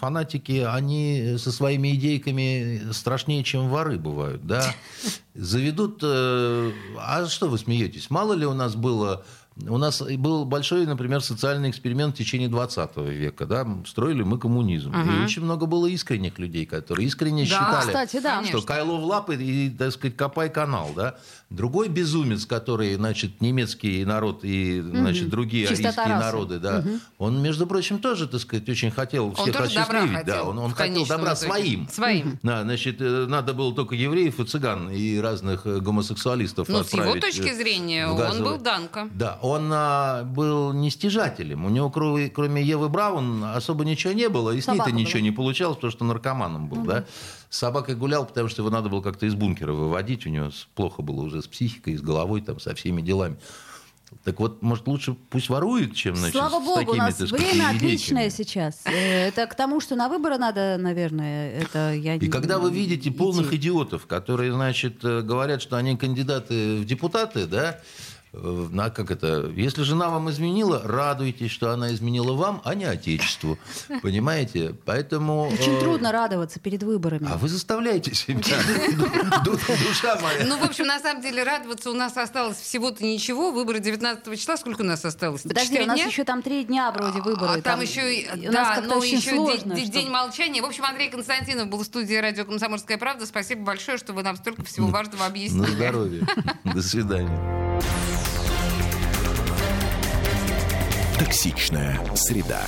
Speaker 2: фанатики, они со своими идейками страшнее, чем воры бывают, да? Заведут... э, А что вы смеетесь? Мало ли у нас было... У нас был большой, например, социальный эксперимент в течение 20 века. Да? Строили мы коммунизм. И очень много было искренних людей, которые искренне
Speaker 1: Да,
Speaker 2: считали,
Speaker 3: кстати, да.
Speaker 2: Что Кайло в лапы и, так сказать, копай канал, да. Другой безумец, который, значит, немецкий народ и, значит, другие
Speaker 3: Чистота
Speaker 2: арийские
Speaker 3: расы.
Speaker 2: народы, да, он, между прочим, тоже, так сказать, очень хотел всех
Speaker 1: добра
Speaker 2: осчастливить, да, он, он хотел добра
Speaker 1: итоге.
Speaker 2: своим.
Speaker 1: Своим.
Speaker 2: Да, значит, э, надо было только евреев и цыган и разных э, гомосексуалистов
Speaker 1: Ну, с его
Speaker 2: отправить,
Speaker 1: точки
Speaker 2: э,
Speaker 1: зрения, он был Данка.
Speaker 2: Да, он а, был не стяжателем. У него, кроме, кроме Евы Браун, особо ничего не было. И с ней-то ничего не получалось, потому что наркоманом был, да. С собакой гулял, потому что его надо было как-то из бункера выводить. У него плохо было уже с психикой, с головой, там, со всеми делами. Так вот, может, лучше пусть ворует, чем, значит,
Speaker 3: Слава
Speaker 2: с
Speaker 3: богу, у
Speaker 2: такими,
Speaker 3: нас
Speaker 2: так сказать,
Speaker 3: время отличное сейчас. Э, Это к тому, что на выборы надо, наверное, это я
Speaker 2: И
Speaker 3: не-
Speaker 2: когда вы видите
Speaker 3: идти.
Speaker 2: полных идиотов, которые, значит, э, говорят, что они кандидаты в депутаты, да, на как это? Если жена вам изменила, радуйтесь, что она изменила вам, а не отечеству. Понимаете? Поэтому...
Speaker 3: Очень
Speaker 2: э,
Speaker 3: трудно радоваться перед выборами.
Speaker 2: А вы заставляете себя. Ду- Душа моя.
Speaker 1: Ну, в общем, на самом деле, радоваться у нас осталось всего-то ничего. Выборы 19 числа. Сколько у нас осталось?
Speaker 3: Подожди, у нас еще там три дня вроде выборы.
Speaker 1: А там, еще, да,
Speaker 3: как-то
Speaker 1: ну еще день, молчания. В общем, Андрей Константинов был в студии радио «Комсомольская правда». Спасибо большое, что вы нам столько всего важного
Speaker 2: На
Speaker 1: объяснили.
Speaker 2: здоровье. До свидания.
Speaker 4: Токсичная среда.